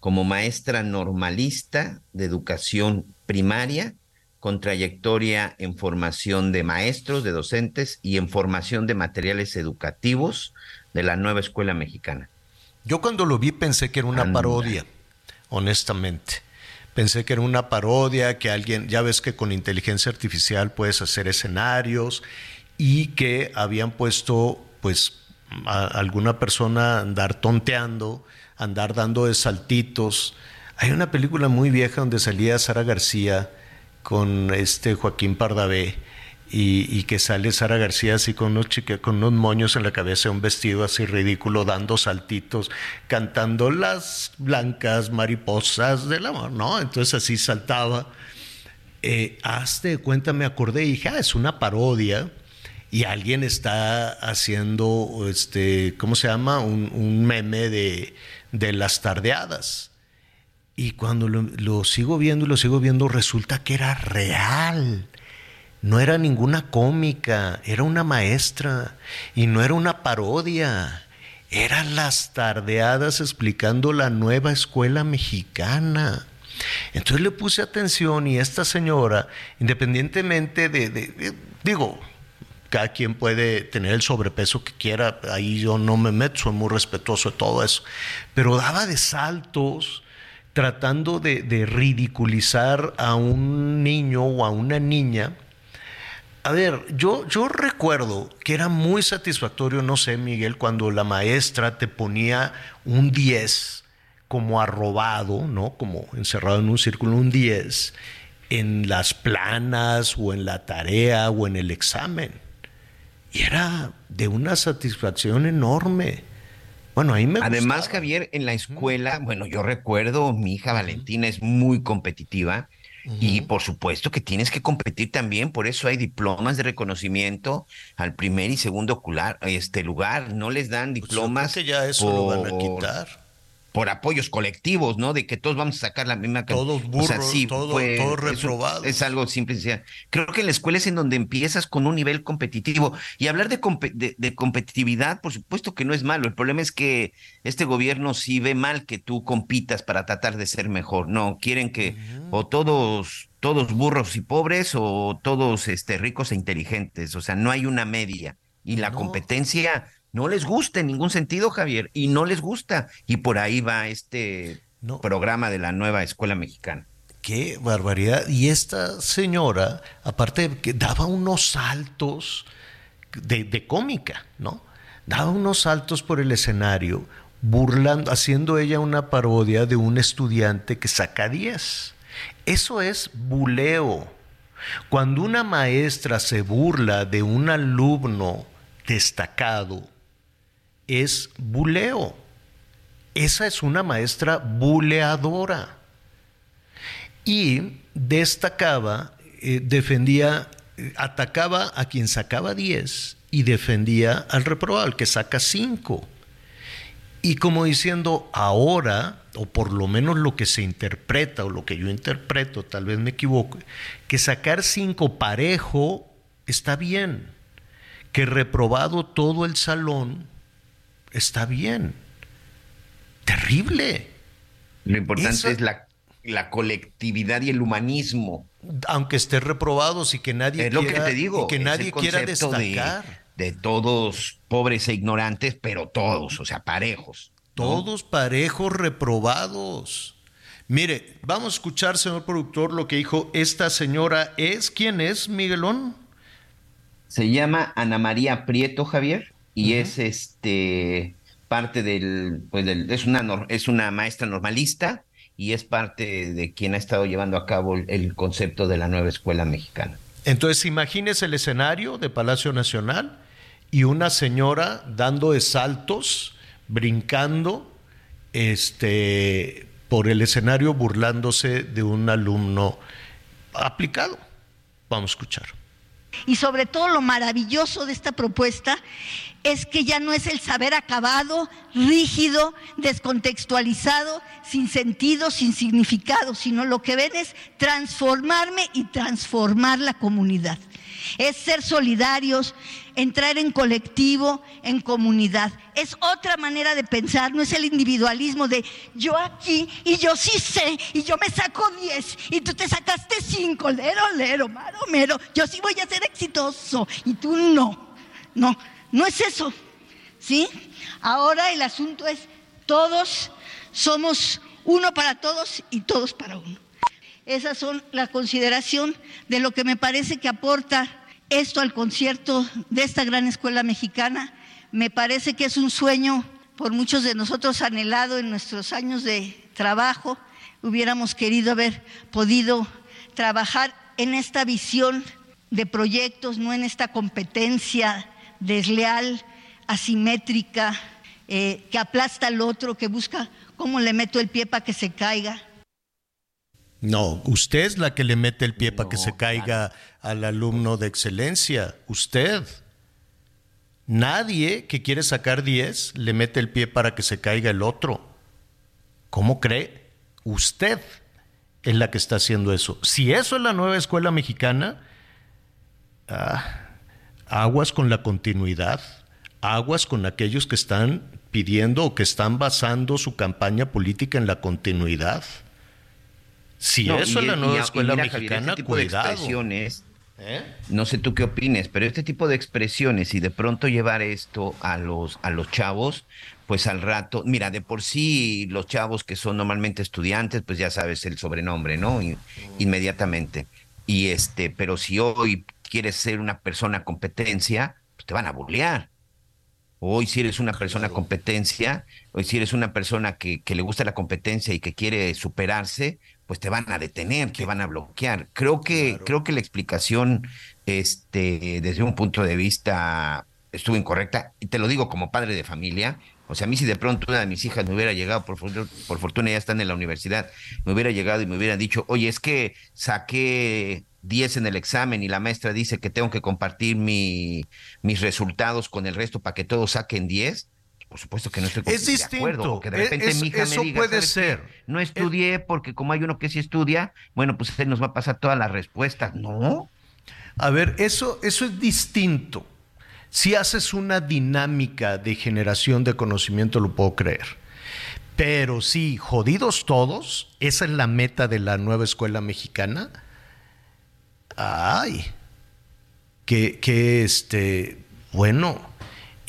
como maestra normalista de educación primaria, con trayectoria en formación de maestros, de docentes y en formación de materiales educativos de la nueva escuela mexicana. Yo cuando lo vi pensé que era una parodia, honestamente. Pensé que era una parodia, que alguien, ya ves que con inteligencia artificial puedes hacer escenarios y que habían puesto pues a alguna persona andar tonteando andar dando saltitos. Hay una película muy vieja donde salía Sara García con este Joaquín Pardavé y, que sale Sara García así con unos, con unos moños en la cabeza, un vestido así ridículo, dando saltitos, cantando las blancas mariposas del amor, ¿no? Entonces así saltaba. Eh, hazte cuenta, me acordé y dije, ah, es una parodia y alguien está haciendo, este, ¿cómo se llama? un meme de, de las tardeadas. Y cuando lo, sigo viendo y lo sigo viendo, resulta que era real. No era ninguna cómica, era una maestra y no era una parodia. Eran las tardeadas explicando la nueva escuela mexicana. Entonces le puse atención y esta señora, independientemente de digo, cada quien puede tener el sobrepeso que quiera, ahí yo no me meto, soy muy respetuoso de todo eso, pero daba de saltos tratando de, ridiculizar a un niño o a una niña. A ver, yo, yo recuerdo que era muy satisfactorio, no sé, Miguel, cuando la maestra te ponía un 10 como arrobado, ¿no? Como encerrado en un círculo, un 10 en las planas o en la tarea o en el examen. Y era de una satisfacción enorme. Bueno, ahí me Además, Javier, en la escuela, bueno, yo recuerdo, mi hija Valentina es muy competitiva y por supuesto que tienes que competir también, por eso hay diplomas de reconocimiento al primer y segundo ocular, este lugar, no les dan pues diplomas. Pues ya eso lo van a quitar por apoyos colectivos, ¿no? De que todos vamos a sacar la misma Todos burros, o sea, todos reprobados. Es, algo simple. Creo que la escuela es en donde empiezas con un nivel competitivo. Y hablar de, de, competitividad, por supuesto que no es malo. El problema es que este gobierno sí ve mal que tú compitas para tratar de ser mejor. No, quieren que o todos, todos burros y pobres o todos este, ricos e inteligentes. O sea, no hay una media. Y la competencia no les gusta en ningún sentido, Javier, y no les gusta. Y por ahí va este programa de la nueva escuela mexicana. Qué barbaridad. Y esta señora, aparte que daba unos saltos de, cómica, ¿no? Daba unos saltos por el escenario, burlando, haciendo ella una parodia de un estudiante que saca 10. Eso es buleo. Cuando una maestra se burla de un alumno destacado, es buleo. Esa es una maestra buleadora. Y destacaba, eh, defendía, eh, atacaba a quien sacaba 10 y defendía al reprobado, al que saca 5. Y como diciendo, ahora, o por lo menos lo que se interpreta, o lo que yo interpreto, tal vez me equivoque, que sacar 5 parejo está bien, que reprobado todo el salón está bien. Terrible. Lo importante es la, la, colectividad y el humanismo. Aunque esté reprobados y que nadie es lo que te digo, que nadie quiera destacar. De, todos pobres e ignorantes, pero todos, o sea, parejos. Todos parejos reprobados. Mire, vamos a escuchar, señor productor, lo que dijo esta señora es. ¿Quién es, Miguelón? Se llama Ana María Prieto Javier y es este parte del, pues es, una, es una maestra normalista y es parte de quien ha estado llevando a cabo el, concepto de la nueva escuela mexicana. Entonces, imagínese el escenario de Palacio Nacional y una señora dando saltos, brincando, este, por el escenario burlándose de un alumno aplicado. Vamos a escuchar. Y sobre todo lo maravilloso de esta propuesta es que ya no es el saber acabado, rígido, descontextualizado, sin sentido, sin significado, sino lo que ven es transformarme y transformar la comunidad. Es ser solidarios, entrar en colectivo, en comunidad. Es otra manera de pensar, no es el individualismo de yo aquí y yo sí sé y yo me saco 10 y tú te sacaste 5, lero, lero, maro, mero, yo sí voy a ser exitoso y tú no. No, no es eso. ¿Sí? Ahora el asunto es todos somos uno para todos y todos para uno. Esas son la consideración de lo que me parece que aporta esto al concierto de esta gran escuela mexicana. Me parece que es un sueño por muchos de nosotros anhelado en nuestros años de trabajo. Hubiéramos querido haber podido trabajar en esta visión de proyectos, no en esta competencia desleal, asimétrica, eh, que aplasta al otro, que busca cómo le meto el pie para que se caiga. No, usted es la que le mete el pie para que se caiga al alumno de excelencia. Usted. Nadie que quiere sacar 10 le mete el pie para que se caiga el otro. ¿Cómo cree? Usted es la que está haciendo eso. Si eso es la nueva escuela mexicana, ah, aguas con la continuidad, aguas con aquellos que están pidiendo o que están basando su campaña política en la continuidad. Si eso es la nueva escuela mexicana, este cuidado. ¿Eh? No sé tú qué opines, pero este tipo de expresiones y de pronto llevar esto a los, a los chavos, pues al rato, mira, de por sí los chavos que son normalmente estudiantes, pues ya sabes el sobrenombre, ¿no? inmediatamente. Y este, pero si hoy quieres ser una persona competencia, pues te van a burlear. Hoy si eres una persona competencia, hoy si eres una persona que, que, le gusta la competencia y que quiere superarse, pues te van a detener, te van a bloquear. Creo que, creo que la explicación, este, desde un punto de vista, estuvo incorrecta. Y te lo digo como padre de familia. O sea, a mí si de pronto una de mis hijas me hubiera llegado, por, por fortuna ya están en la universidad, me hubiera llegado y me hubiera dicho, oye, es que saqué 10 en el examen y la maestra dice que tengo que compartir mi, mis resultados con el resto para que todos saquen 10, por supuesto que no estoy es distinto. de acuerdo. Que de repente mi hija eso me diga, puede ser. No estudié porque como hay uno que sí estudia, bueno, pues él nos va a pasar todas las respuestas. No. A ver, eso, eso es distinto. Si haces una dinámica de generación de conocimiento, lo puedo creer. Pero sí, jodidos todos, esa es la meta de la nueva escuela mexicana ay, que, que este, bueno,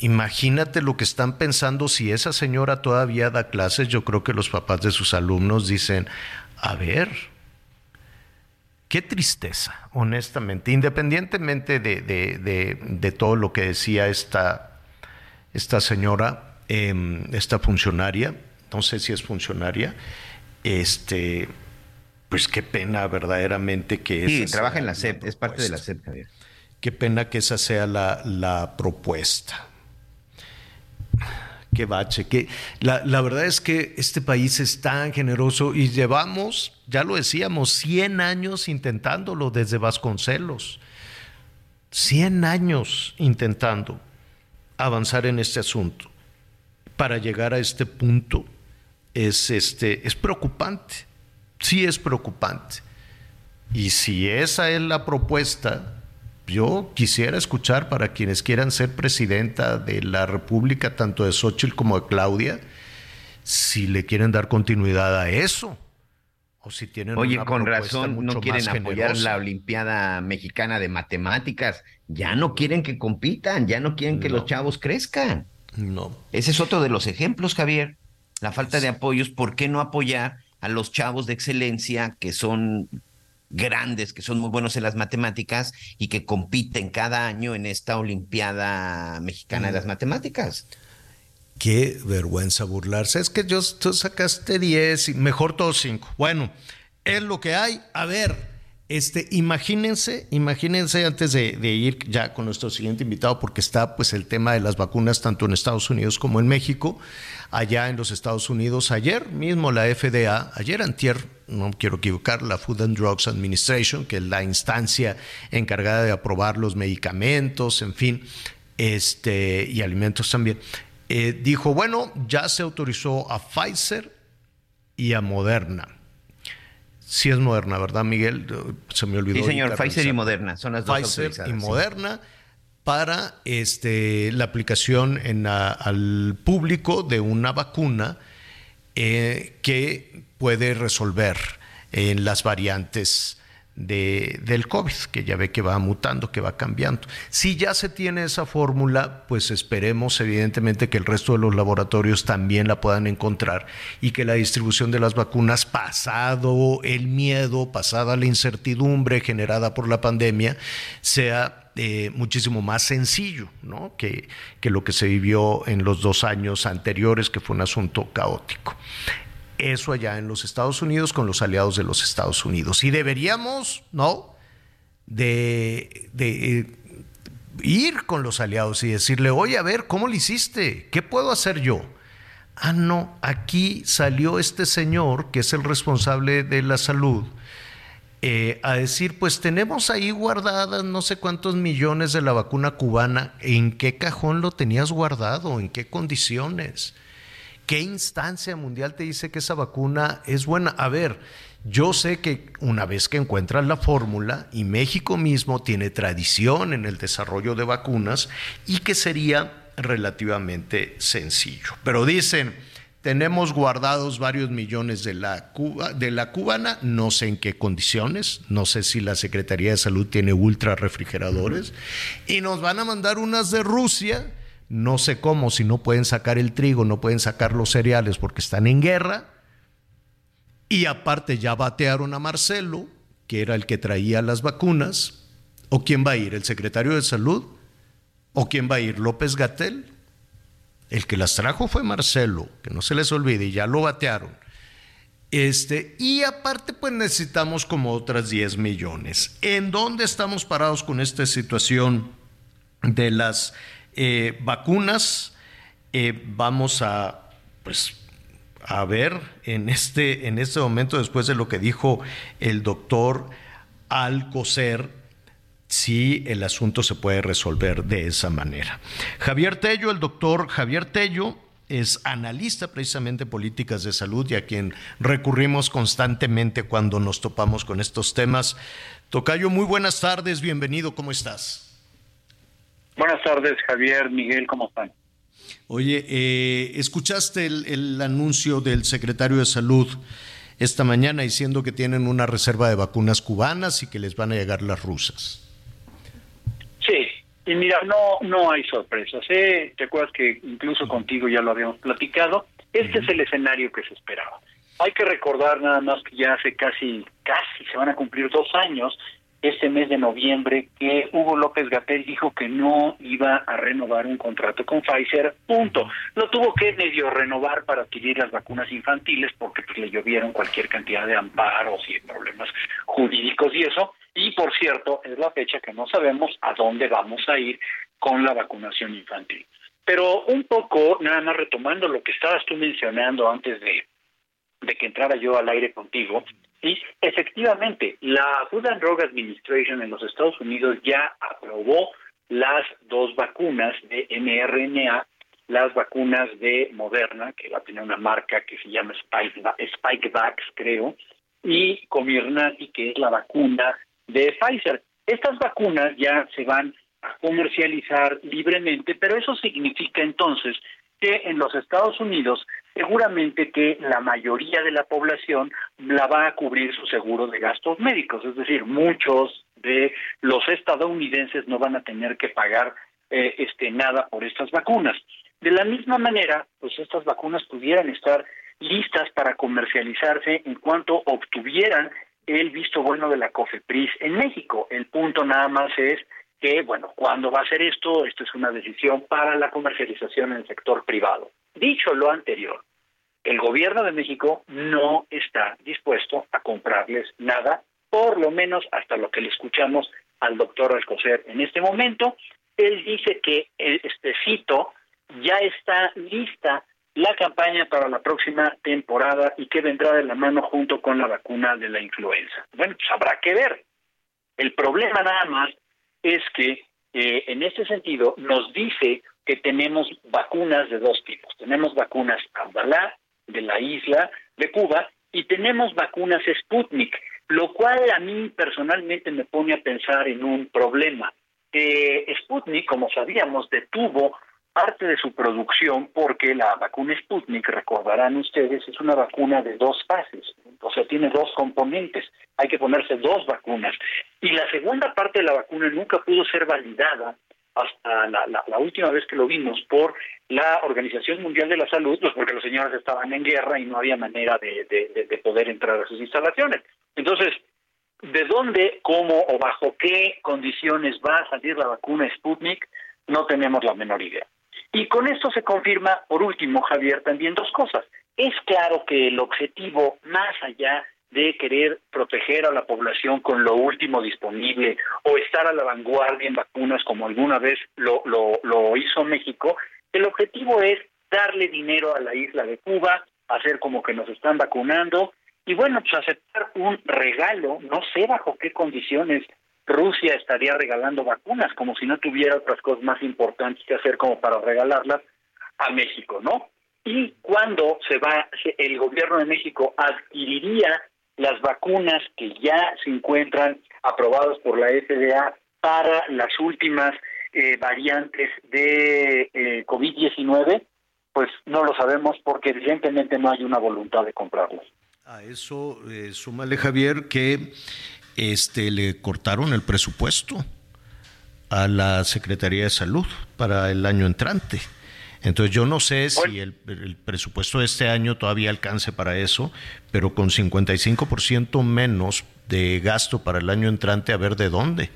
imagínate lo que están pensando si esa señora todavía da clases, yo creo que los papás de sus alumnos dicen, a ver, qué tristeza, honestamente, independientemente de, todo lo que decía esta, esta señora, em, esta funcionaria, no sé si es funcionaria, este, pues qué pena verdaderamente que... Sí, trabaja en la SEP, es parte de la SEP, Javier. Qué pena que esa sea la, la propuesta. Qué bache, que la, la, verdad es que este país es tan generoso y llevamos, ya lo decíamos, 100 años intentándolo desde Vasconcelos. 100 años intentando avanzar en este asunto. Para llegar a este punto es, este, es preocupante, sí es preocupante. Y si esa es la propuesta, yo quisiera escuchar para quienes quieran ser presidenta de la República, tanto de Xochitl como de Claudia, si le quieren dar continuidad a eso. O si tienen Oye, con razón no quieren apoyar la Olimpiada Mexicana de Matemáticas. Ya no quieren que compitan, ya no quieren que los chavos crezcan. No. Ese es otro de los ejemplos, Javier. La falta de apoyos. ¿Por qué no apoyar a los chavos de excelencia que son grandes, que son muy buenos en las matemáticas y que compiten cada año en esta Olimpiada Mexicana de las mm. Matemáticas. Qué vergüenza burlarse. Es que yo, tú sacaste 10 y mejor todos 5. Bueno, es lo que hay. A ver, este, imagínense, imagínense antes de, de, ir ya con nuestro siguiente invitado, porque está pues el tema de las vacunas tanto en Estados Unidos como en México allá en los Estados Unidos. Ayer mismo la FDA, ayer antier, no quiero equivocar, la Food and Drugs Administration, que es la instancia encargada de aprobar los medicamentos, en fin, este, y alimentos también, eh, dijo, bueno, ya se autorizó a Pfizer y a Moderna. Sí es Moderna, ¿verdad, Miguel? Se me olvidó. Sí, señor, Pfizer y Moderna son las dos Pfizer y Moderna para este, la aplicación en al público de una vacuna eh, que puede resolver en las variantes de, del COVID, que ya ve que va mutando, que va cambiando. Si ya se tiene esa fórmula, pues esperemos evidentemente que el resto de los laboratorios también la puedan encontrar y que la distribución de las vacunas, pasado el miedo, pasada la incertidumbre generada por la pandemia, sea eh, muchísimo más sencillo ¿no? que, que lo que se vivió en los dos años anteriores, que fue un asunto caótico. Eso allá en los Estados Unidos con los aliados de los Estados Unidos. Y deberíamos, ¿no? De, de eh, ir con los aliados y decirle, oye, a ver, ¿cómo lo hiciste? ¿Qué puedo hacer yo? Ah, no, aquí salió este señor, que es el responsable de la salud, eh, a decir, pues tenemos ahí guardadas no sé cuántos millones de la vacuna cubana, ¿en qué cajón lo tenías guardado? ¿En qué condiciones? ¿Qué instancia mundial te dice que esa vacuna es buena? A ver, yo sé que una vez que encuentras la fórmula, y México mismo tiene tradición en el desarrollo de vacunas, y que sería relativamente sencillo. Pero dicen, tenemos guardados varios millones de la, de la cubana, no sé en qué condiciones, no sé si la Secretaría de Salud tiene ultra refrigeradores, y nos van a mandar unas de Rusia, no sé cómo, si no pueden sacar el trigo, no pueden sacar los cereales porque están en guerra, y aparte ya batearon a Marcelo, que era el que traía las vacunas, ¿o quién va a ir? ¿El secretario de Salud? ¿O quién va a ir? ¿López Gatel? El que las trajo fue Marcelo, que no se les olvide, y ya lo batearon. Este, y aparte, pues necesitamos como otras 10 millones. ¿En dónde estamos parados con esta situación de las eh, vacunas? Eh, vamos a, pues, a ver en este, en este momento, después de lo que dijo el doctor Alcocer, si el asunto se puede resolver de esa manera. Javier Tello, el doctor Javier Tello, es analista precisamente de políticas de salud y a quien recurrimos constantemente cuando nos topamos con estos temas. Tocayo, muy buenas tardes, bienvenido, ¿cómo estás? Buenas tardes, Javier, Miguel, ¿cómo están? Oye, eh, ¿escuchaste el anuncio del secretario de Salud esta mañana diciendo que tienen una reserva de vacunas cubanas y que les van a llegar las rusas? Y mira, no, no hay sorpresas. ¿eh? ¿Te acuerdas que incluso contigo ya lo habíamos platicado? Este es el escenario que se esperaba. Hay que recordar nada más que ya hace casi, casi se van a cumplir dos años este mes de noviembre que Hugo López Gatel dijo que no iba a renovar un contrato con Pfizer, punto. Lo tuvo que medio renovar para adquirir las vacunas infantiles porque pues, le llovieron cualquier cantidad de amparos y problemas jurídicos y eso. Y por cierto, es la fecha que no sabemos a dónde vamos a ir con la vacunación infantil. Pero un poco, nada más retomando lo que estabas tú mencionando antes de, de que entrara yo al aire contigo, Sí, efectivamente, la Food and Drug Administration en los Estados Unidos ya aprobó las dos vacunas de mRNA, las vacunas de Moderna, que va a tener una marca que se llama Spikevax, creo, y Comirnaty, que es la vacuna de Pfizer. Estas vacunas ya se van a comercializar libremente, pero eso significa entonces que en los Estados Unidos seguramente que la mayoría de la población la va a cubrir su seguro de gastos médicos, es decir, muchos de los estadounidenses no van a tener que pagar eh, este nada por estas vacunas. De la misma manera, pues estas vacunas pudieran estar listas para comercializarse en cuanto obtuvieran el visto bueno de la COFEPRIS en México. El punto nada más es que, bueno, ¿cuándo va a ser esto? Esto es una decisión para la comercialización en el sector privado. Dicho lo anterior, el gobierno de México no está dispuesto a comprarles nada, por lo menos hasta lo que le escuchamos al doctor Alcocer en este momento. Él dice que, este cito, ya está lista la campaña para la próxima temporada y que vendrá de la mano junto con la vacuna de la influenza. Bueno, pues habrá que ver. El problema nada más es que eh, en este sentido nos dice que tenemos vacunas de dos tipos. Tenemos vacunas Abdalá de la isla de Cuba y tenemos vacunas Sputnik, lo cual a mí personalmente me pone a pensar en un problema. Eh, Sputnik, como sabíamos, detuvo parte de su producción porque la vacuna Sputnik, recordarán ustedes, es una vacuna de dos fases, o sea, tiene dos componentes, hay que ponerse dos vacunas. Y la segunda parte de la vacuna nunca pudo ser validada hasta la, última vez que lo vimos por la Organización Mundial de la Salud, pues porque los señores estaban en guerra y no había manera de, de poder entrar a sus instalaciones. Entonces, ¿de dónde, cómo o bajo qué condiciones va a salir la vacuna Sputnik? No tenemos la menor idea. Y con esto se confirma, por último, Javier, también dos cosas. Es claro que el objetivo, más allá de querer proteger a la población con lo último disponible o estar a la vanguardia en vacunas como alguna vez lo, lo, hizo México, el objetivo es darle dinero a la isla de Cuba, hacer como que nos están vacunando y bueno, pues aceptar un regalo, no sé bajo qué condiciones Rusia estaría regalando vacunas, como si no tuviera otras cosas más importantes que hacer como para regalarlas a México, ¿no? Y cuando se va, el gobierno de México adquiriría las vacunas que ya se encuentran aprobadas por la FDA para las últimas eh, variantes de eh, COVID-19, pues no lo sabemos porque evidentemente no hay una voluntad de comprarlos. A eso eh, súmale Javier que este le cortaron el presupuesto a la Secretaría de Salud para el año entrante. Entonces yo no sé si el, presupuesto de este año todavía alcance para eso, pero con 55% menos de gasto para el año entrante, a ver de dónde.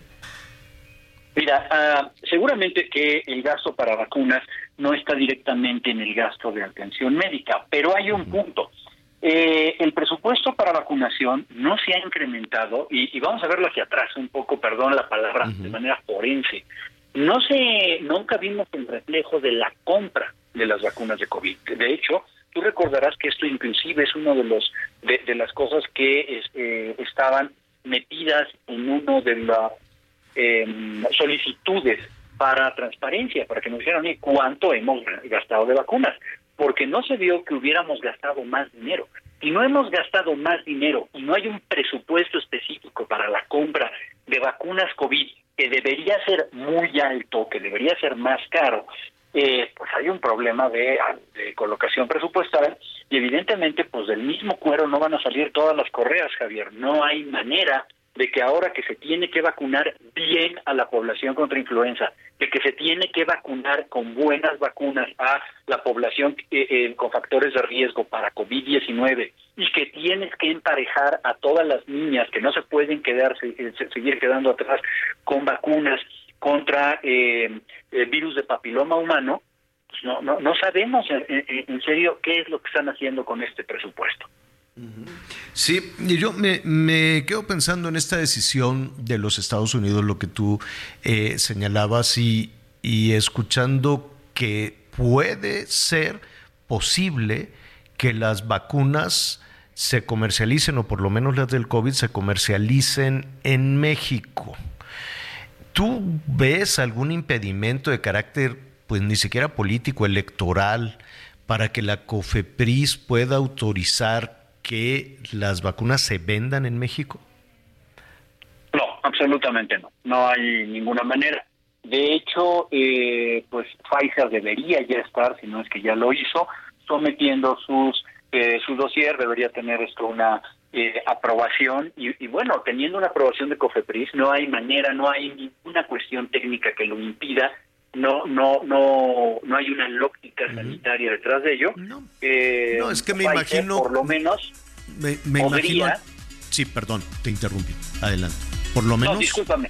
Mira, ah, seguramente que el gasto para vacunas no está directamente en el gasto de atención médica, pero hay un punto. Eh, el presupuesto para vacunación no se ha incrementado, y, vamos a verlo hacia atrás un poco, perdón la palabra, de manera forense. No se, nunca vimos el reflejo de la compra de las vacunas de COVID. De hecho, tú recordarás que esto inclusive es uno de los de, las cosas que eh, estaban metidas en uno de las em, solicitudes para transparencia, para que nos dijeran cuánto hemos gastado de vacunas, porque no se vio que hubiéramos gastado más dinero. Si no hemos gastado más dinero y no hay un presupuesto específico para la compra de vacunas COVID que debería ser muy alto, que debería ser más caro, eh, pues hay un problema de, colocación presupuestal y evidentemente pues del mismo cuero no van a salir todas las correas, Javier. No hay manera de que ahora que se tiene que vacunar bien a la población contra influenza, de que se tiene que vacunar con buenas vacunas a la población eh, eh, con factores de riesgo para COVID-19 y que tienes que emparejar a todas las niñas que no se pueden quedar, eh, seguir quedando atrás con vacunas contra el virus de papiloma humano, pues no, no, no sabemos en serio qué es lo que están haciendo con este presupuesto. Sí, yo me, quedo pensando en esta decisión de los Estados Unidos, lo que tú eh, señalabas, y, y escuchando que puede ser posible que las vacunas se comercialicen, o por lo menos las del COVID, se comercialicen en México. ¿Tú ves algún impedimento de carácter, pues ni siquiera político, electoral, para que la COFEPRIS pueda autorizar que las vacunas se vendan en México? No, absolutamente no. No hay ninguna manera. De hecho, eh, pues Pfizer debería ya estar, si no es que ya lo hizo, sometiendo sus eh, su dossier, debería tener esto una eh, aprobación y, bueno, teniendo una aprobación de COFEPRIS, no hay manera, no hay ninguna cuestión técnica que lo impida no no no no hay una lógica sanitaria detrás de ello. No, eh, es que me imagino por lo menos me, imagino Sí, perdón, te interrumpí. Adelante. Por lo menos No, discúlpame.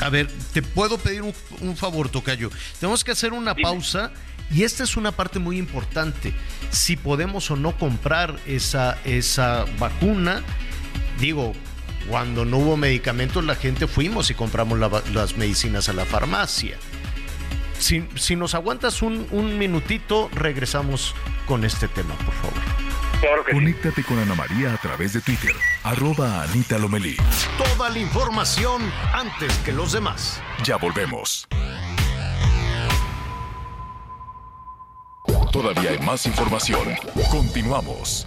A ver, te puedo pedir un, favor, Tocayo. Tenemos que hacer una pausa y esta es una parte muy importante. Si podemos o no comprar esa, esa vacuna, digo, cuando no hubo medicamentos, la gente fuimos y compramos las medicinas a la farmacia. Si, si nos aguantas un, un, minutito, regresamos con este tema, por favor. Conéctate con Ana María a través de Twitter, arroba Anita Lomelí. Toda la información antes que los demás. Ya volvemos. Todavía hay más información. Continuamos.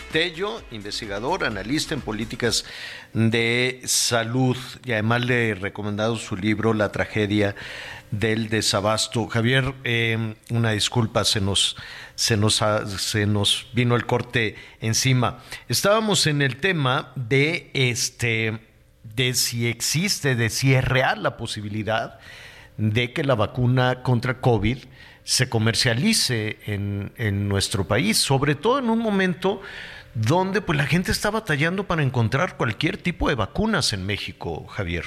Tello, investigador, analista en políticas de salud, y además le he recomendado su libro La tragedia del desabasto. Javier, eh, una disculpa, se nos, se, nos, se nos vino el corte encima. Estábamos en el tema de, este, de si existe, de si es real la posibilidad de que la vacuna contra COVID se comercialice en, en nuestro país, sobre todo en un momento donde pues la gente está batallando para encontrar cualquier tipo de vacunas en México, Javier.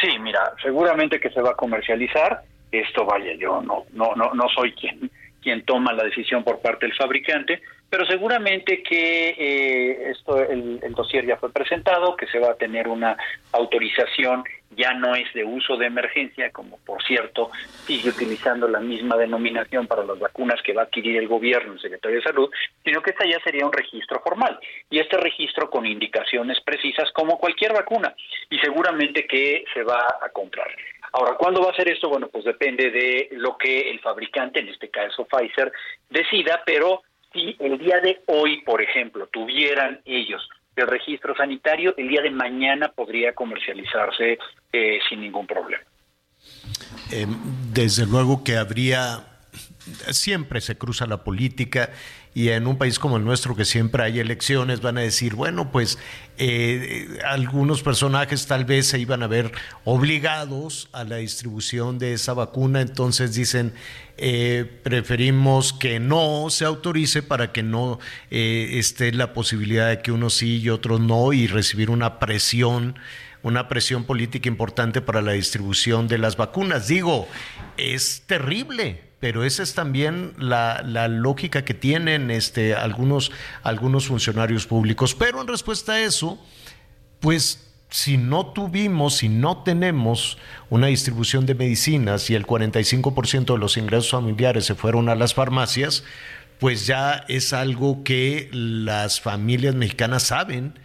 Sí, mira, seguramente que se va a comercializar. Esto vaya, yo no no no no soy quien quien toma la decisión por parte del fabricante, pero seguramente que eh, esto el, el dossier ya fue presentado, que se va a tener una autorización ya no es de uso de emergencia, como por cierto sigue utilizando la misma denominación para las vacunas que va a adquirir el gobierno, el secretario de Salud, sino que esta ya sería un registro formal. Y este registro con indicaciones precisas como cualquier vacuna, y seguramente que se va a comprar. Ahora, ¿cuándo va a ser esto? Bueno, pues depende de lo que el fabricante, en este caso Pfizer, decida, pero si el día de hoy, por ejemplo, tuvieran ellos el registro sanitario, el día de mañana podría comercializarse eh, sin ningún problema. Em, desde luego que habría, siempre se cruza la política y en un país como el nuestro que siempre hay elecciones van a decir, bueno, pues eh, algunos personajes tal vez se iban a ver obligados a la distribución de esa vacuna, entonces dicen, eh, preferimos que no se autorice para que no eh, esté la posibilidad de que unos sí y otros no y recibir una presión una presión política importante para la distribución de las vacunas. Digo, es terrible, pero esa es también la, lógica que tienen este, algunos, algunos funcionarios públicos. Pero en respuesta a eso, pues si no tuvimos, si no tenemos una distribución de medicinas y el 45% de los ingresos familiares se fueron a las farmacias, pues ya es algo que las familias mexicanas saben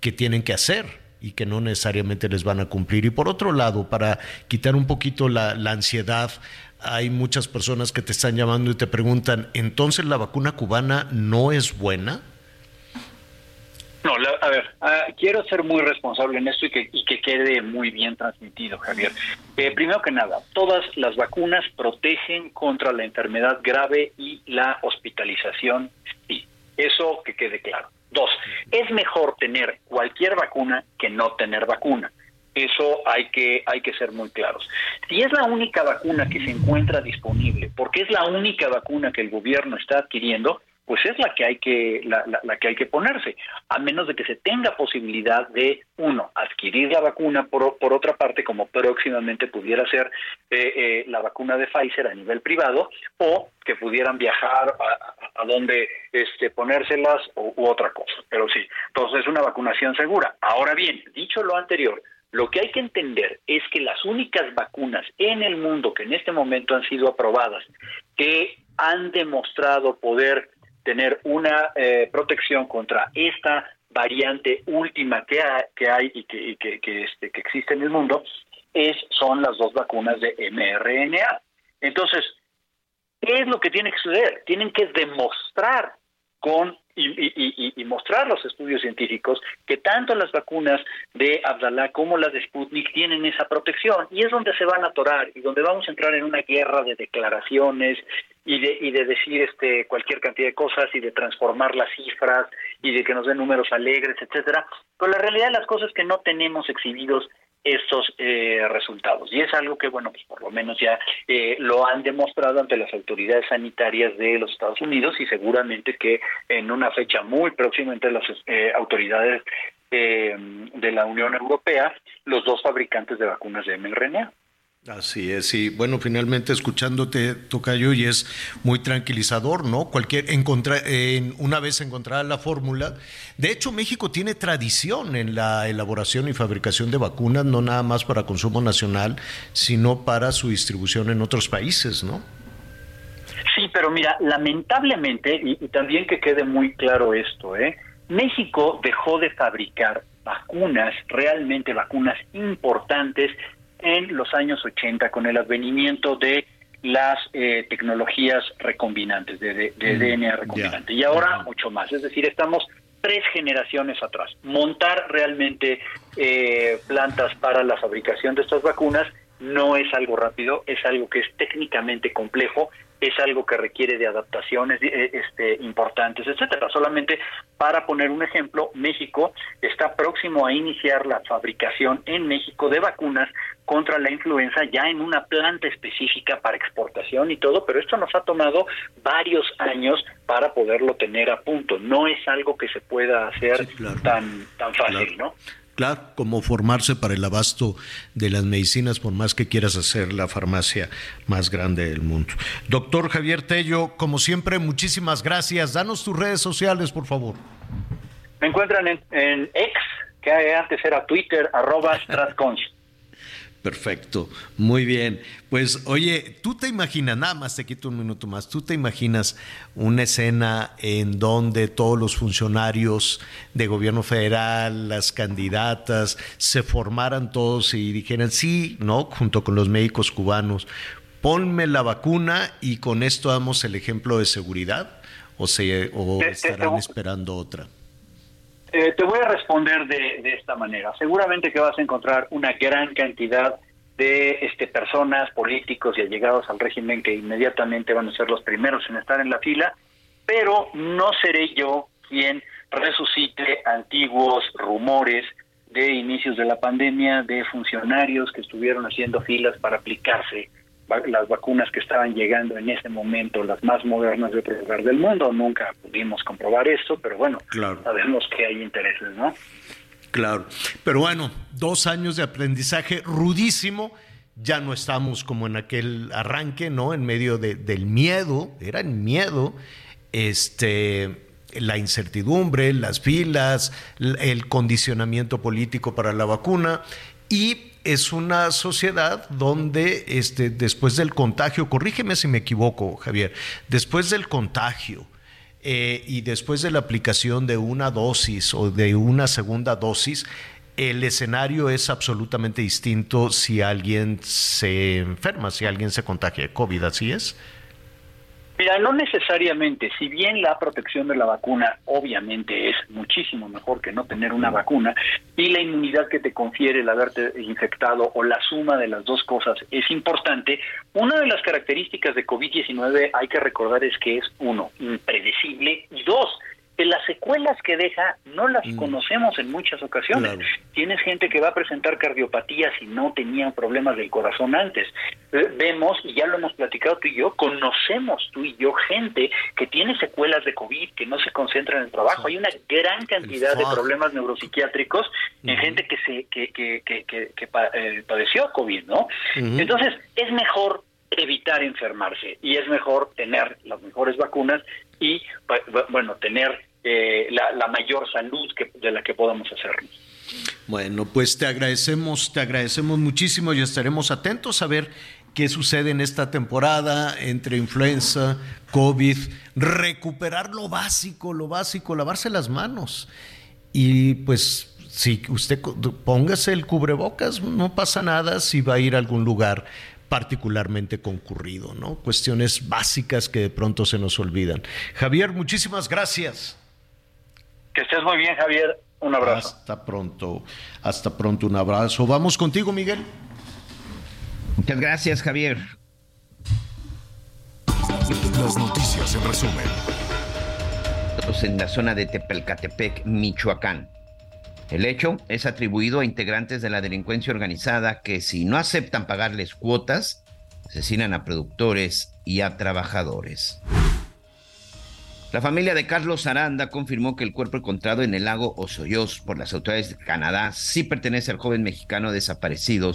que tienen que hacer y que no necesariamente les van a cumplir. Y por otro lado, para quitar un poquito la, la ansiedad, hay muchas personas que te están llamando y te preguntan, ¿entonces la vacuna cubana no es buena? No, a ver, ah, quiero ser muy responsable en esto y que, y que quede muy bien transmitido, Javier. Eh, primero que nada, todas las vacunas protegen contra la enfermedad grave y la hospitalización, sí, eso que quede claro. Dos, es mejor tener cualquier vacuna que no tener vacuna. Eso hay que, hay que ser muy claros. Si es la única vacuna que se encuentra disponible, porque es la única vacuna que el gobierno está adquiriendo, pues es la que hay que la, la, que hay que ponerse a menos de que se tenga posibilidad de uno adquirir la vacuna por, por otra parte como próximamente pudiera ser eh, eh, la vacuna de Pfizer a nivel privado o que pudieran viajar a, a donde este ponérselas u, u otra cosa. Pero sí entonces es una vacunación segura. Ahora bien dicho lo anterior lo que hay que entender es que las únicas vacunas en el mundo que en este momento han sido aprobadas, que han demostrado poder tener una eh, protección contra esta variante última que, ha, que hay y, que, que, este, que existe en el mundo, es, son las dos vacunas de mRNA. Entonces, ¿qué es lo que tiene que suceder? Tienen que demostrar con y, y, y, mostrar los estudios científicos que tanto las vacunas de Abdalá como las de Sputnik tienen esa protección y es donde se van a atorar y donde vamos a entrar en una guerra de declaraciones y de, y de decir este cualquier cantidad de cosas y de transformar las cifras y de que nos den números alegres, etcétera. Pero la realidad de las cosas es que no tenemos exhibidos estos eh, resultados. Y es algo que, bueno, pues por lo menos ya eh, lo han demostrado ante las autoridades sanitarias de los Estados Unidos y seguramente que en una fecha muy próxima entre las eh, autoridades eh, de la Unión Europea, los dos fabricantes de vacunas de mRNA. Así es, y bueno, finalmente escuchándote, Tocayo, y es muy tranquilizador, ¿no? Cualquier, encontrar, en, una vez encontrada la fórmula, de hecho México tiene tradición en la elaboración y fabricación de vacunas, no nada más para consumo nacional, sino para su distribución en otros países, ¿no? Sí, pero mira, lamentablemente, y, y también que quede muy claro esto, ¿eh? México dejó de fabricar vacunas, realmente vacunas importantes, en los años 80 con el advenimiento de las eh, tecnologías recombinantes, de, de, de mm, DNA recombinante. Yeah. Y ahora mucho más. Es decir, estamos tres generaciones atrás. Montar realmente eh, plantas para la fabricación de estas vacunas no es algo rápido, es algo que es técnicamente complejo, es algo que requiere de adaptaciones este, importantes, etcétera. Solamente para poner un ejemplo, México está próximo a iniciar la fabricación en México de vacunas contra la influenza ya en una planta específica para exportación y todo, pero esto nos ha tomado varios años para poderlo tener a punto. No es algo que se pueda hacer sí, claro. tan tan fácil, claro. ¿no? Claro, como formarse para el abasto de las medicinas, por más que quieras hacer la farmacia más grande del mundo. Doctor Javier Tello, como siempre, muchísimas gracias. Danos tus redes sociales, por favor. Me encuentran en, en X, que antes era Twitter, arroba Stratcons. Perfecto, muy bien. Pues oye, tú te imaginas, nada más te quito un minuto más, tú te imaginas una escena en donde todos los funcionarios de gobierno federal, las candidatas, se formaran todos y dijeran, sí, ¿no? Junto con los médicos cubanos, ponme la vacuna y con esto damos el ejemplo de seguridad o, se, o estarán esperando otra. Eh, te voy a responder de, de, esta manera. Seguramente que vas a encontrar una gran cantidad de este, personas, políticos y allegados al régimen que inmediatamente van a ser los primeros en estar en la fila, pero no seré yo quien resucite antiguos rumores de inicios de la pandemia de funcionarios que estuvieron haciendo filas para aplicarse las vacunas que estaban llegando en ese momento, las más modernas de otro lugar del mundo. Nunca pudimos comprobar esto, pero bueno, claro. sabemos que hay intereses, ¿no? Claro, pero bueno, dos años de aprendizaje rudísimo. Ya no estamos como en aquel arranque, ¿no? En medio de, del miedo, era el miedo, este, la incertidumbre, las filas, el condicionamiento político para la vacuna y es una sociedad donde este, después del contagio, corrígeme si me equivoco, Javier, después del contagio, eh, y después de la aplicación de una dosis o de una segunda dosis, el escenario es absolutamente distinto si alguien se enferma, si alguien se contagia de COVID, ¿así es? Mira, no necesariamente, si bien la protección de la vacuna obviamente es muchísimo mejor que no tener una vacuna y la inmunidad que te confiere el haberte infectado o la suma de las dos cosas es importante, una de las características de COVID-19 hay que recordar es que es uno, impredecible y dos, las secuelas que deja no las mm. conocemos en muchas ocasiones. Tienes gente que va a presentar cardiopatías y no tenían problemas del corazón antes. Eh, vemos, y ya lo hemos platicado tú y yo, conocemos tú y yo gente que tiene secuelas de COVID, que no se concentra en el trabajo. Hay una gran cantidad de problemas neuropsiquiátricos en gente que se que, que, que, que eh, padeció COVID, ¿no? Entonces, es mejor evitar enfermarse y es mejor tener las mejores vacunas y bueno tener eh, la, mayor salud que, de la que podamos hacernos. Bueno, pues te agradecemos, te agradecemos muchísimo y estaremos atentos a ver qué sucede en esta temporada entre influenza, COVID, recuperar lo básico, lo básico, lavarse las manos. Y pues si usted póngase el cubrebocas, no pasa nada si va a ir a algún lugar particularmente concurrido, ¿no? Cuestiones básicas que de pronto se nos olvidan. Javier, muchísimas gracias. Que estés muy bien, Javier. Un abrazo. Hasta pronto. Hasta pronto, un abrazo. Vamos contigo, Miguel. Muchas gracias, Javier. Las noticias en resumen. En la zona de Tepelcatepec, Michoacán. El hecho es atribuido a integrantes de la delincuencia organizada que si no aceptan pagarles cuotas, asesinan a productores y a trabajadores. La familia de Carlos Aranda confirmó que el cuerpo encontrado en el lago Osoyos por las autoridades de Canadá sí pertenece al joven mexicano desaparecido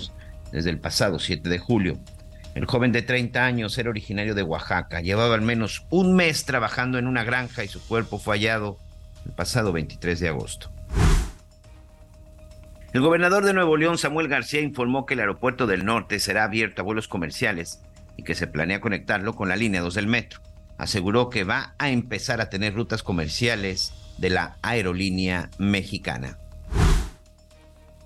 desde el pasado 7 de julio. El joven de 30 años era originario de Oaxaca, llevaba al menos un mes trabajando en una granja y su cuerpo fue hallado el pasado 23 de agosto. El gobernador de Nuevo León, Samuel García, informó que el aeropuerto del norte será abierto a vuelos comerciales y que se planea conectarlo con la línea 2 del metro aseguró que va a empezar a tener rutas comerciales de la aerolínea mexicana.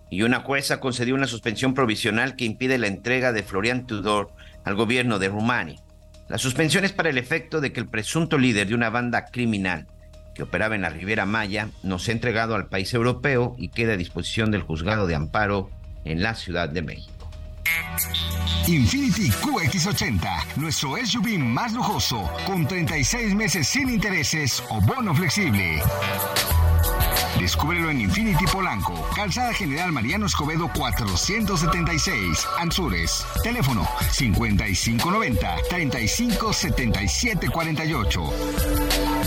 Y una jueza concedió una suspensión provisional que impide la entrega de Florian Tudor al gobierno de Rumania. La suspensión es para el efecto de que el presunto líder de una banda criminal que operaba en la Riviera Maya nos sea entregado al país europeo y quede a disposición del juzgado de amparo en la Ciudad de México. Infinity QX80, nuestro SUV más lujoso, con 36 meses sin intereses o bono flexible. Descúbrelo en Infinity Polanco, Calzada General Mariano Escobedo 476, Anzures. Teléfono 5590-357748.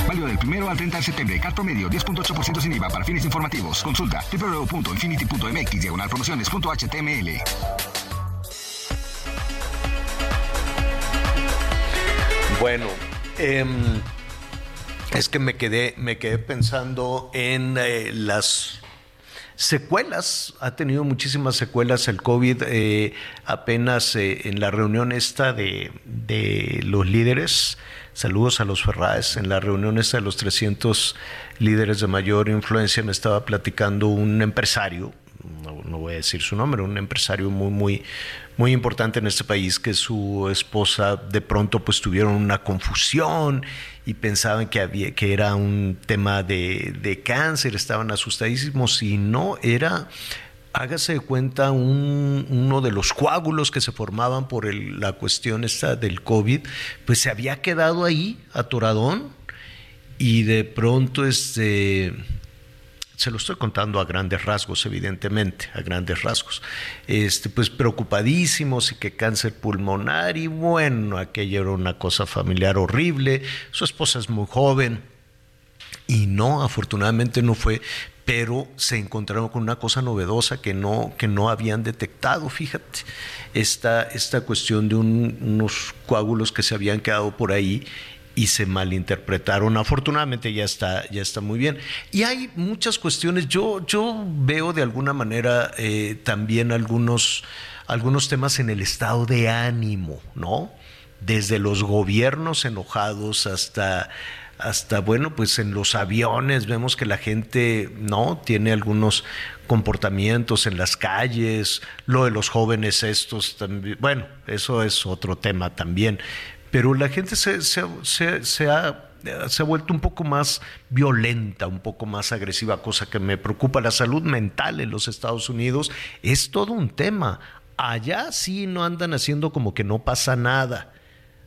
Válido del primero al 30 de septiembre. Carto medio 10.8% sin IVA para fines informativos. Consulta www.infinity.mx diagonal promociones.html. Bueno, em, es que me quedé, me quedé pensando en eh, las secuelas. Ha tenido muchísimas secuelas el COVID. Eh, apenas eh, en la reunión esta de, de, los líderes, saludos a los Ferraes, en la reunión esta de los 300 líderes de mayor influencia me estaba platicando un empresario, no, voy a decir su nombre, un empresario muy, muy, muy importante en este país, que su esposa de pronto pues tuvieron una confusión y pensaban que, había, que era un tema de, de cáncer, estaban asustadísimos y no, era hágase de cuenta uno de los coágulos que se formaban por la cuestión esta del COVID, pues se había quedado ahí atoradón y de pronto este se lo estoy contando a grandes rasgos, evidentemente, a grandes rasgos. Este, pues preocupadísimos y que cáncer pulmonar y bueno, aquello era una cosa familiar horrible. Su esposa es muy joven y no, afortunadamente no fue, pero se encontraron con una cosa novedosa que no, que no habían detectado, fíjate, esta, esta cuestión de unos coágulos que se habían quedado por ahí y se malinterpretaron. Afortunadamente ya está, ya está muy bien. Y hay muchas cuestiones. Yo, yo veo de alguna manera eh, también algunos, algunos temas en el estado de ánimo, ¿no? Desde los gobiernos enojados hasta hasta bueno, pues en los aviones vemos que la gente no tiene algunos comportamientos en las calles, lo de los jóvenes estos también, bueno, eso es otro tema también, pero la gente se, se, ha se ha vuelto un poco más violenta, un poco más agresiva, cosa que me preocupa. La salud mental en los Estados Unidos es todo un tema. Allá sí no andan haciendo como que no pasa nada.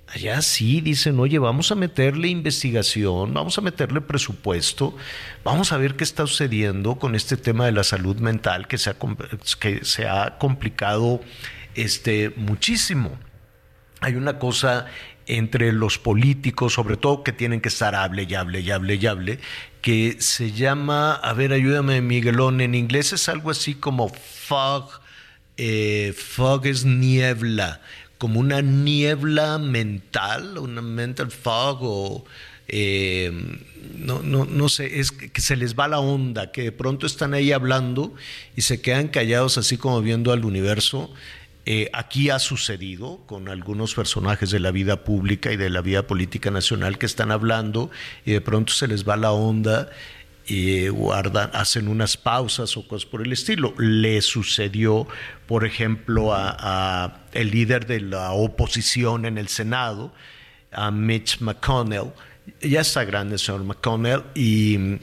Allá sí dicen, oye, vamos a meterle investigación, vamos a meterle presupuesto, vamos a ver qué está sucediendo con este tema de la salud mental que se ha, que se ha complicado este, muchísimo. Hay una cosa entre los políticos, sobre todo que tienen que estar hable y hable y hable y hable, que se llama, a ver, ayúdame Miguelón, en inglés es algo así como fog, eh, fog es niebla como una niebla mental, una mental fog o eh, no, no, no sé, es que se les va la onda, que de pronto están ahí hablando y se quedan callados así como viendo al universo. Eh, aquí ha sucedido con algunos personajes de la vida pública y de la vida política nacional que están hablando y de pronto se les va la onda y guardan, hacen unas pausas o cosas por el estilo. Le sucedió, por ejemplo, a, el líder de la oposición en el Senado, a Mitch McConnell. Ya está grande señor McConnell y,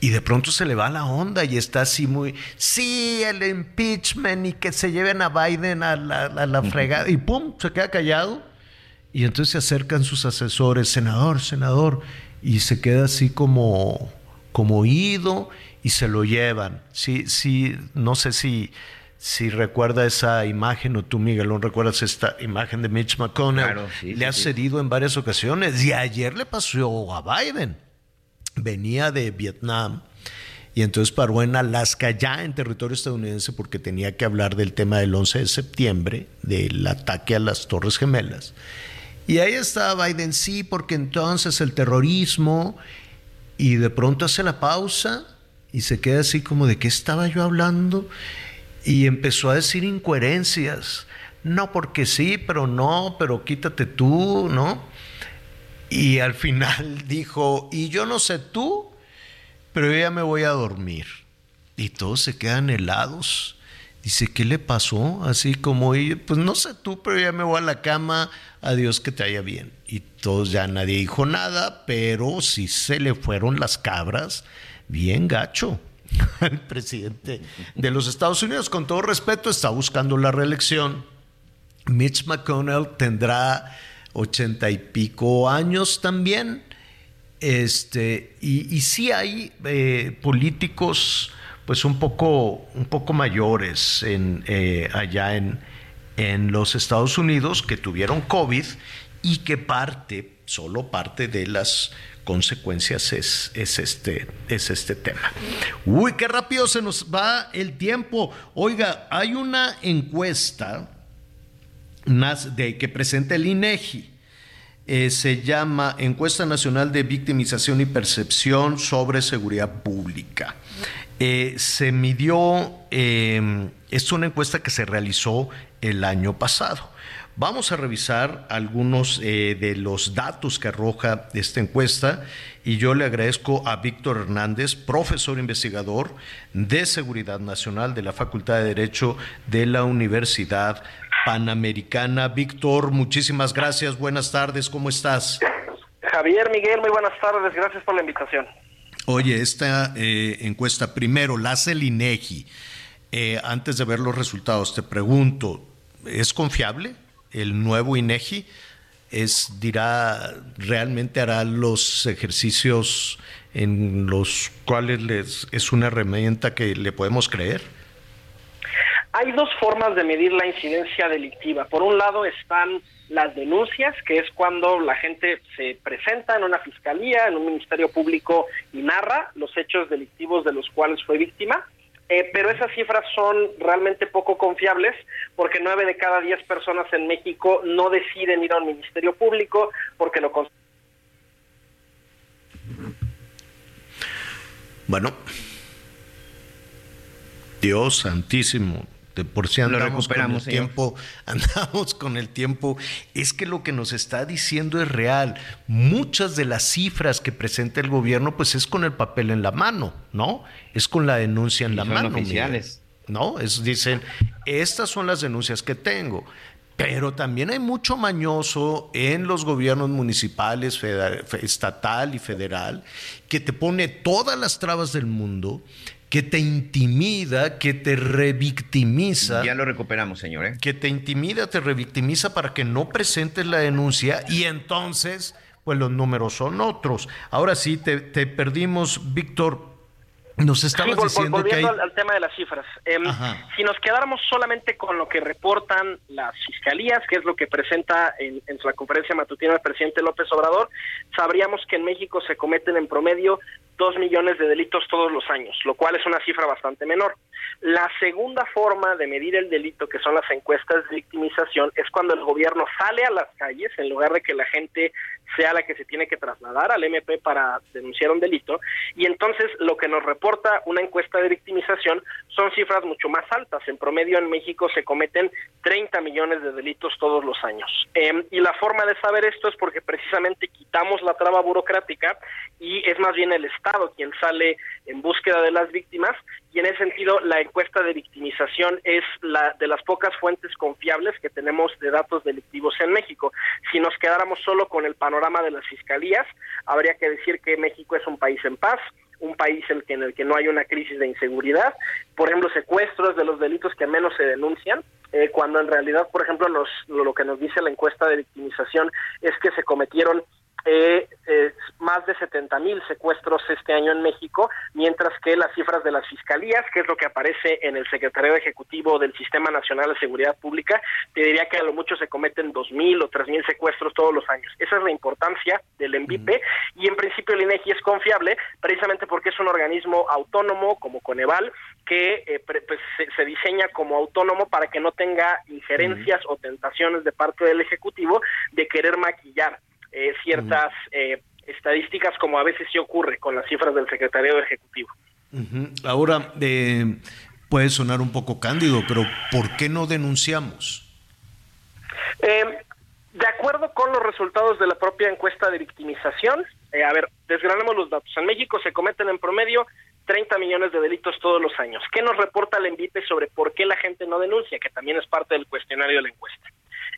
y de pronto se le va la onda y está así muy, sí, el impeachment y que se lleven a Biden a la, a la fregada y pum, se queda callado. Y entonces se acercan sus asesores, senador, senador, y se queda así como, como ido y se lo llevan. Sí, sí, no sé si, si recuerda esa imagen o tú, Miguel, ¿no recuerdas esta imagen de Mitch McConnell? le ha cedido en varias ocasiones y ayer le pasó a Biden. Venía de Vietnam y entonces paró en Alaska, ya en territorio estadounidense, porque tenía que hablar del tema del 11 de septiembre, del ataque a las Torres Gemelas. Y ahí estaba Biden, sí, porque entonces el terrorismo y de pronto hace la pausa y se queda así como de qué estaba yo hablando y empezó a decir incoherencias. No, porque sí, pero no, pero quítate tú, ¿no? Y al final dijo, y yo no sé tú, pero yo ya me voy a dormir. Y todos se quedan helados. Dice, ¿qué le pasó? Así como, pues no sé tú, pero ya me voy a la cama, adiós, que te haya bien y todos ya nadie dijo nada, pero sí se le fueron las cabras bien gacho al presidente de los Estados Unidos. Con todo respeto, está buscando la reelección. Mitch McConnell tendrá ochenta y pico años también. Este, y, y sí hay eh, políticos pues un poco, un poco mayores en, eh, allá en, en los Estados Unidos que tuvieron COVID y que parte, solo parte de las consecuencias es, es, este, es este tema. Uy, qué rápido se nos va el tiempo. Oiga, hay una encuesta de, que presenta el INEGI. Eh, se llama Encuesta Nacional de Victimización y Percepción sobre Seguridad Pública. Eh, se midió, eh, es una encuesta que se realizó el año pasado. Vamos a revisar algunos eh, de los datos que arroja esta encuesta y yo le agradezco a Víctor Hernández, profesor investigador de Seguridad Nacional de la Facultad de Derecho de la Universidad Panamericana. Víctor, muchísimas gracias, buenas tardes, ¿cómo estás? Javier, Miguel, muy buenas tardes, gracias por la invitación. Oye, esta eh, encuesta primero la hace el INEGI. Eh, antes de ver los resultados, te pregunto, ¿es confiable? El nuevo INEGI es dirá realmente hará los ejercicios en los cuales les, es una herramienta que le podemos creer. Hay dos formas de medir la incidencia delictiva. Por un lado están las denuncias, que es cuando la gente se presenta en una fiscalía, en un ministerio público y narra los hechos delictivos de los cuales fue víctima. Eh, pero esas cifras son realmente poco confiables porque nueve de cada diez personas en México no deciden ir a un ministerio público porque lo bueno Dios santísimo de por si andamos con el tiempo, andamos con el tiempo, es que lo que nos está diciendo es real. Muchas de las cifras que presenta el gobierno, pues es con el papel en la mano, ¿no? Es con la denuncia en la mano. Oficiales. ¿No? Es, dicen, estas son las denuncias que tengo. Pero también hay mucho mañoso en los gobiernos municipales, estatal y federal, que te pone todas las trabas del mundo, que te intimida, que te revictimiza. Ya lo recuperamos, señor. ¿eh? Que te intimida, te revictimiza para que no presentes la denuncia y entonces, pues los números son otros. Ahora sí, te, te perdimos, Víctor. Nos estabas diciendo que hay... al, tema de las cifras. Em, si nos quedáramos solamente con lo que reportan las fiscalías, que es lo que presenta en, en la conferencia matutina el presidente López Obrador, sabríamos que en México se cometen en promedio dos millones de delitos todos los años, lo cual es una cifra bastante menor. La segunda forma de medir el delito, que son las encuestas de victimización, es cuando el gobierno sale a las calles en lugar de que la gente sea la que se tiene que trasladar al MP para denunciar un delito. Y entonces lo que nos reporta una encuesta de victimización son cifras mucho más altas. En promedio en México se cometen 30 millones de delitos todos los años. Em, y la forma de saber esto es porque precisamente quitamos la traba burocrática y es más bien el Estado quien sale en búsqueda de las víctimas y en ese sentido la encuesta de victimización es la de las pocas fuentes confiables que tenemos de datos delictivos en México. Si nos quedáramos solo con el panorama de las fiscalías, habría que decir que México es un país en paz, un país en el que, no hay una crisis de inseguridad, por ejemplo, secuestros de los delitos que menos se denuncian, eh, cuando en realidad, por ejemplo, lo que nos dice la encuesta de victimización es que se cometieron eh, eh, más de 70 mil secuestros este año en México, mientras que las cifras de las fiscalías, que es lo que aparece en el secretario ejecutivo del Sistema Nacional de Seguridad Pública, te diría que a lo mucho se cometen dos mil o tres mil secuestros todos los años. Esa es la importancia del MVP y en principio el INEGI es confiable precisamente porque es un organismo autónomo como Coneval que eh, pues, se, diseña como autónomo para que no tenga injerencias o tentaciones de parte del Ejecutivo de querer maquillar eh, ciertas eh, estadísticas como a veces sí ocurre con las cifras del secretario ejecutivo. Ahora, eh, puede sonar un poco cándido, pero ¿por qué no denunciamos? de acuerdo con los resultados de la propia encuesta de victimización, a ver, desgranemos los datos. En México se cometen en promedio 30 millones de delitos todos los años. ¿Qué nos reporta el envite sobre por qué la gente no denuncia? Que también es parte del cuestionario de la encuesta.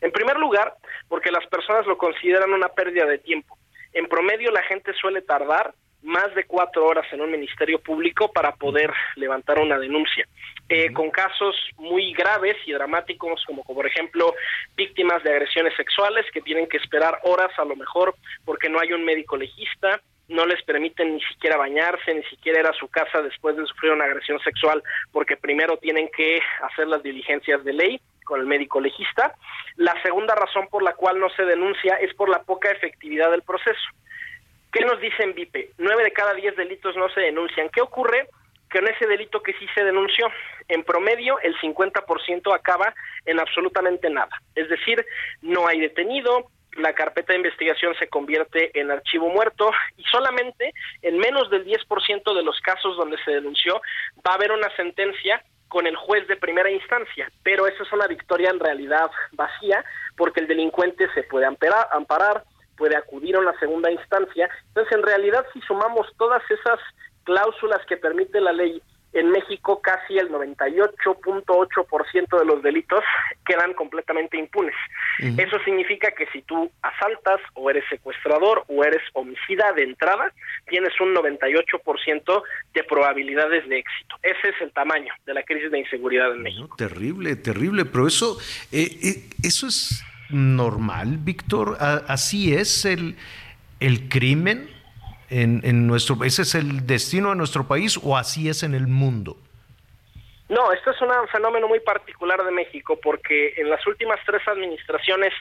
En primer lugar, porque las personas lo consideran una pérdida de tiempo. En promedio la gente suele tardar más de cuatro horas en un ministerio público para poder levantar una denuncia. Eh, con casos muy graves y dramáticos, como por ejemplo víctimas de agresiones sexuales que tienen que esperar horas a lo mejor porque no hay un médico legista, no les permiten ni siquiera bañarse, ni siquiera ir a su casa después de sufrir una agresión sexual, porque primero tienen que hacer las diligencias de ley con el médico legista. La segunda razón por la cual no se denuncia es por la poca efectividad del proceso. ¿Qué nos dice en VIPE? Nueve de cada diez delitos no se denuncian. ¿Qué ocurre? Que en ese delito que sí se denunció, en promedio el 50% acaba en absolutamente nada. Es decir, no hay detenido, la carpeta de investigación se convierte en archivo muerto y solamente en menos del 10% de los casos donde se denunció va a haber una sentencia con el juez de primera instancia, pero eso es una victoria en realidad vacía porque el delincuente se puede amparar, amparar puede acudir a una segunda instancia. Entonces, en realidad, si sumamos todas esas cláusulas que permite la ley en México casi el 98.8% de los delitos quedan completamente impunes. Eso significa que si tú asaltas o eres secuestrador o eres homicida de entrada, tienes un 98% de probabilidades de éxito. Ese es el tamaño de la crisis de inseguridad en México. terrible, terrible, pero eso, eh, eh, eso es normal, Víctor. Así es el, el crimen en, nuestro ese es el destino de nuestro país o así es en el mundo? No, esto es un fenómeno muy particular de México porque en las últimas tres administraciones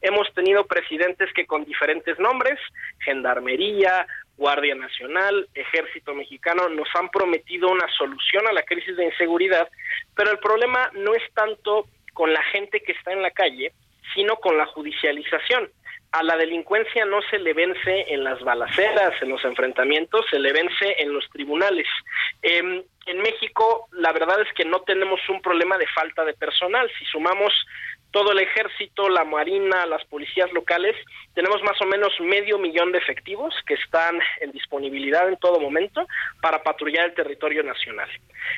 hemos tenido presidentes que con diferentes nombres, Gendarmería, Guardia Nacional, Ejército Mexicano, nos han prometido una solución a la crisis de inseguridad, pero el problema no es tanto con la gente que está en la calle, sino con la judicialización a la delincuencia no se le vence en las balaceras, en los enfrentamientos, se le vence en los tribunales. Eh, en México, la verdad es que no tenemos un problema de falta de personal. Si sumamos todo el ejército, la marina, las policías locales, tenemos más o menos medio millón de efectivos que están en disponibilidad en todo momento para patrullar el territorio nacional.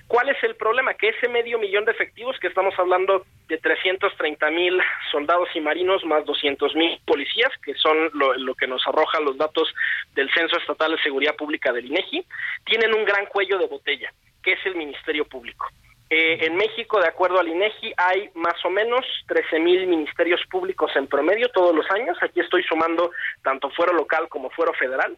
¿Cuál es el problema? Que ese medio millón de efectivos, que estamos hablando de 330 mil soldados y marinos más 200 mil policías, que son lo, que nos arrojan los datos del Censo Estatal de Seguridad Pública del INEGI, tienen un gran cuello de botella, que es el Ministerio Público. Eh, en México, de acuerdo al INEGI, hay más o menos 13 mil ministerios públicos en promedio todos los años. Aquí estoy sumando tanto fuero local como fuero federal.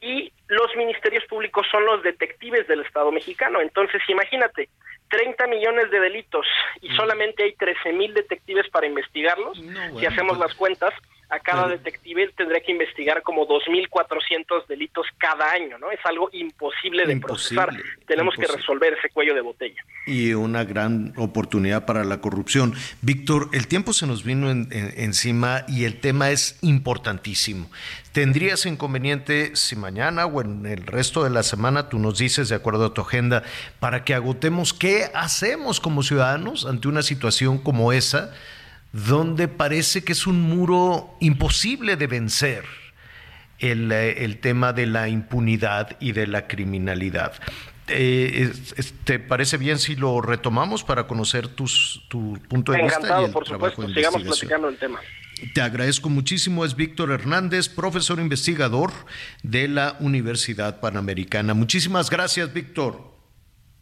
Y los ministerios públicos son los detectives del Estado mexicano. Entonces, imagínate, 30 millones de delitos y solamente hay 13 mil detectives para investigarlos. si hacemos las cuentas, a cada detective tendría que investigar como 2.400 delitos cada año, ¿no? Es algo imposible de procesar. Tenemos que resolver ese cuello de botella. Y una gran oportunidad para la corrupción. Víctor, el tiempo se nos vino encima y el tema es importantísimo. ¿Tendrías inconveniente si mañana o en el resto de la semana tú nos dices, de acuerdo a tu agenda, para que agotemos qué hacemos como ciudadanos ante una situación como esa? Donde parece que es un muro imposible de vencer el, eh, el tema de la impunidad y de la criminalidad. Eh, ¿Te parece bien si lo retomamos para conocer tus, tu punto de Encantado, vista? Y por supuesto, sigamos platicando el tema. Te agradezco muchísimo. Es Víctor Hernández, profesor investigador de la Universidad Panamericana. Muchísimas gracias, Víctor.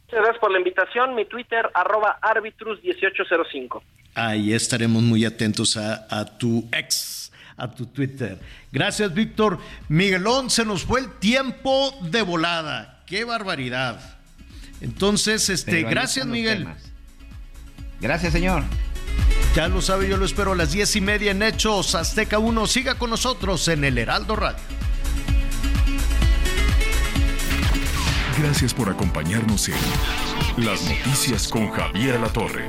Muchas gracias por la invitación. Mi Twitter, arroba arbitrus1805. Ahí estaremos muy atentos a, a, tu ex, a tu Twitter. Gracias, Víctor. Miguelón, se nos fue el tiempo de volada. Qué barbaridad. Entonces, este, gracias, Miguel. Temas. Gracias, señor. Ya lo sabe, yo lo espero a las diez y media en Hechos Azteca 1. Siga con nosotros en el Heraldo Radio. Gracias por acompañarnos en Las Noticias con Javier Alatorre.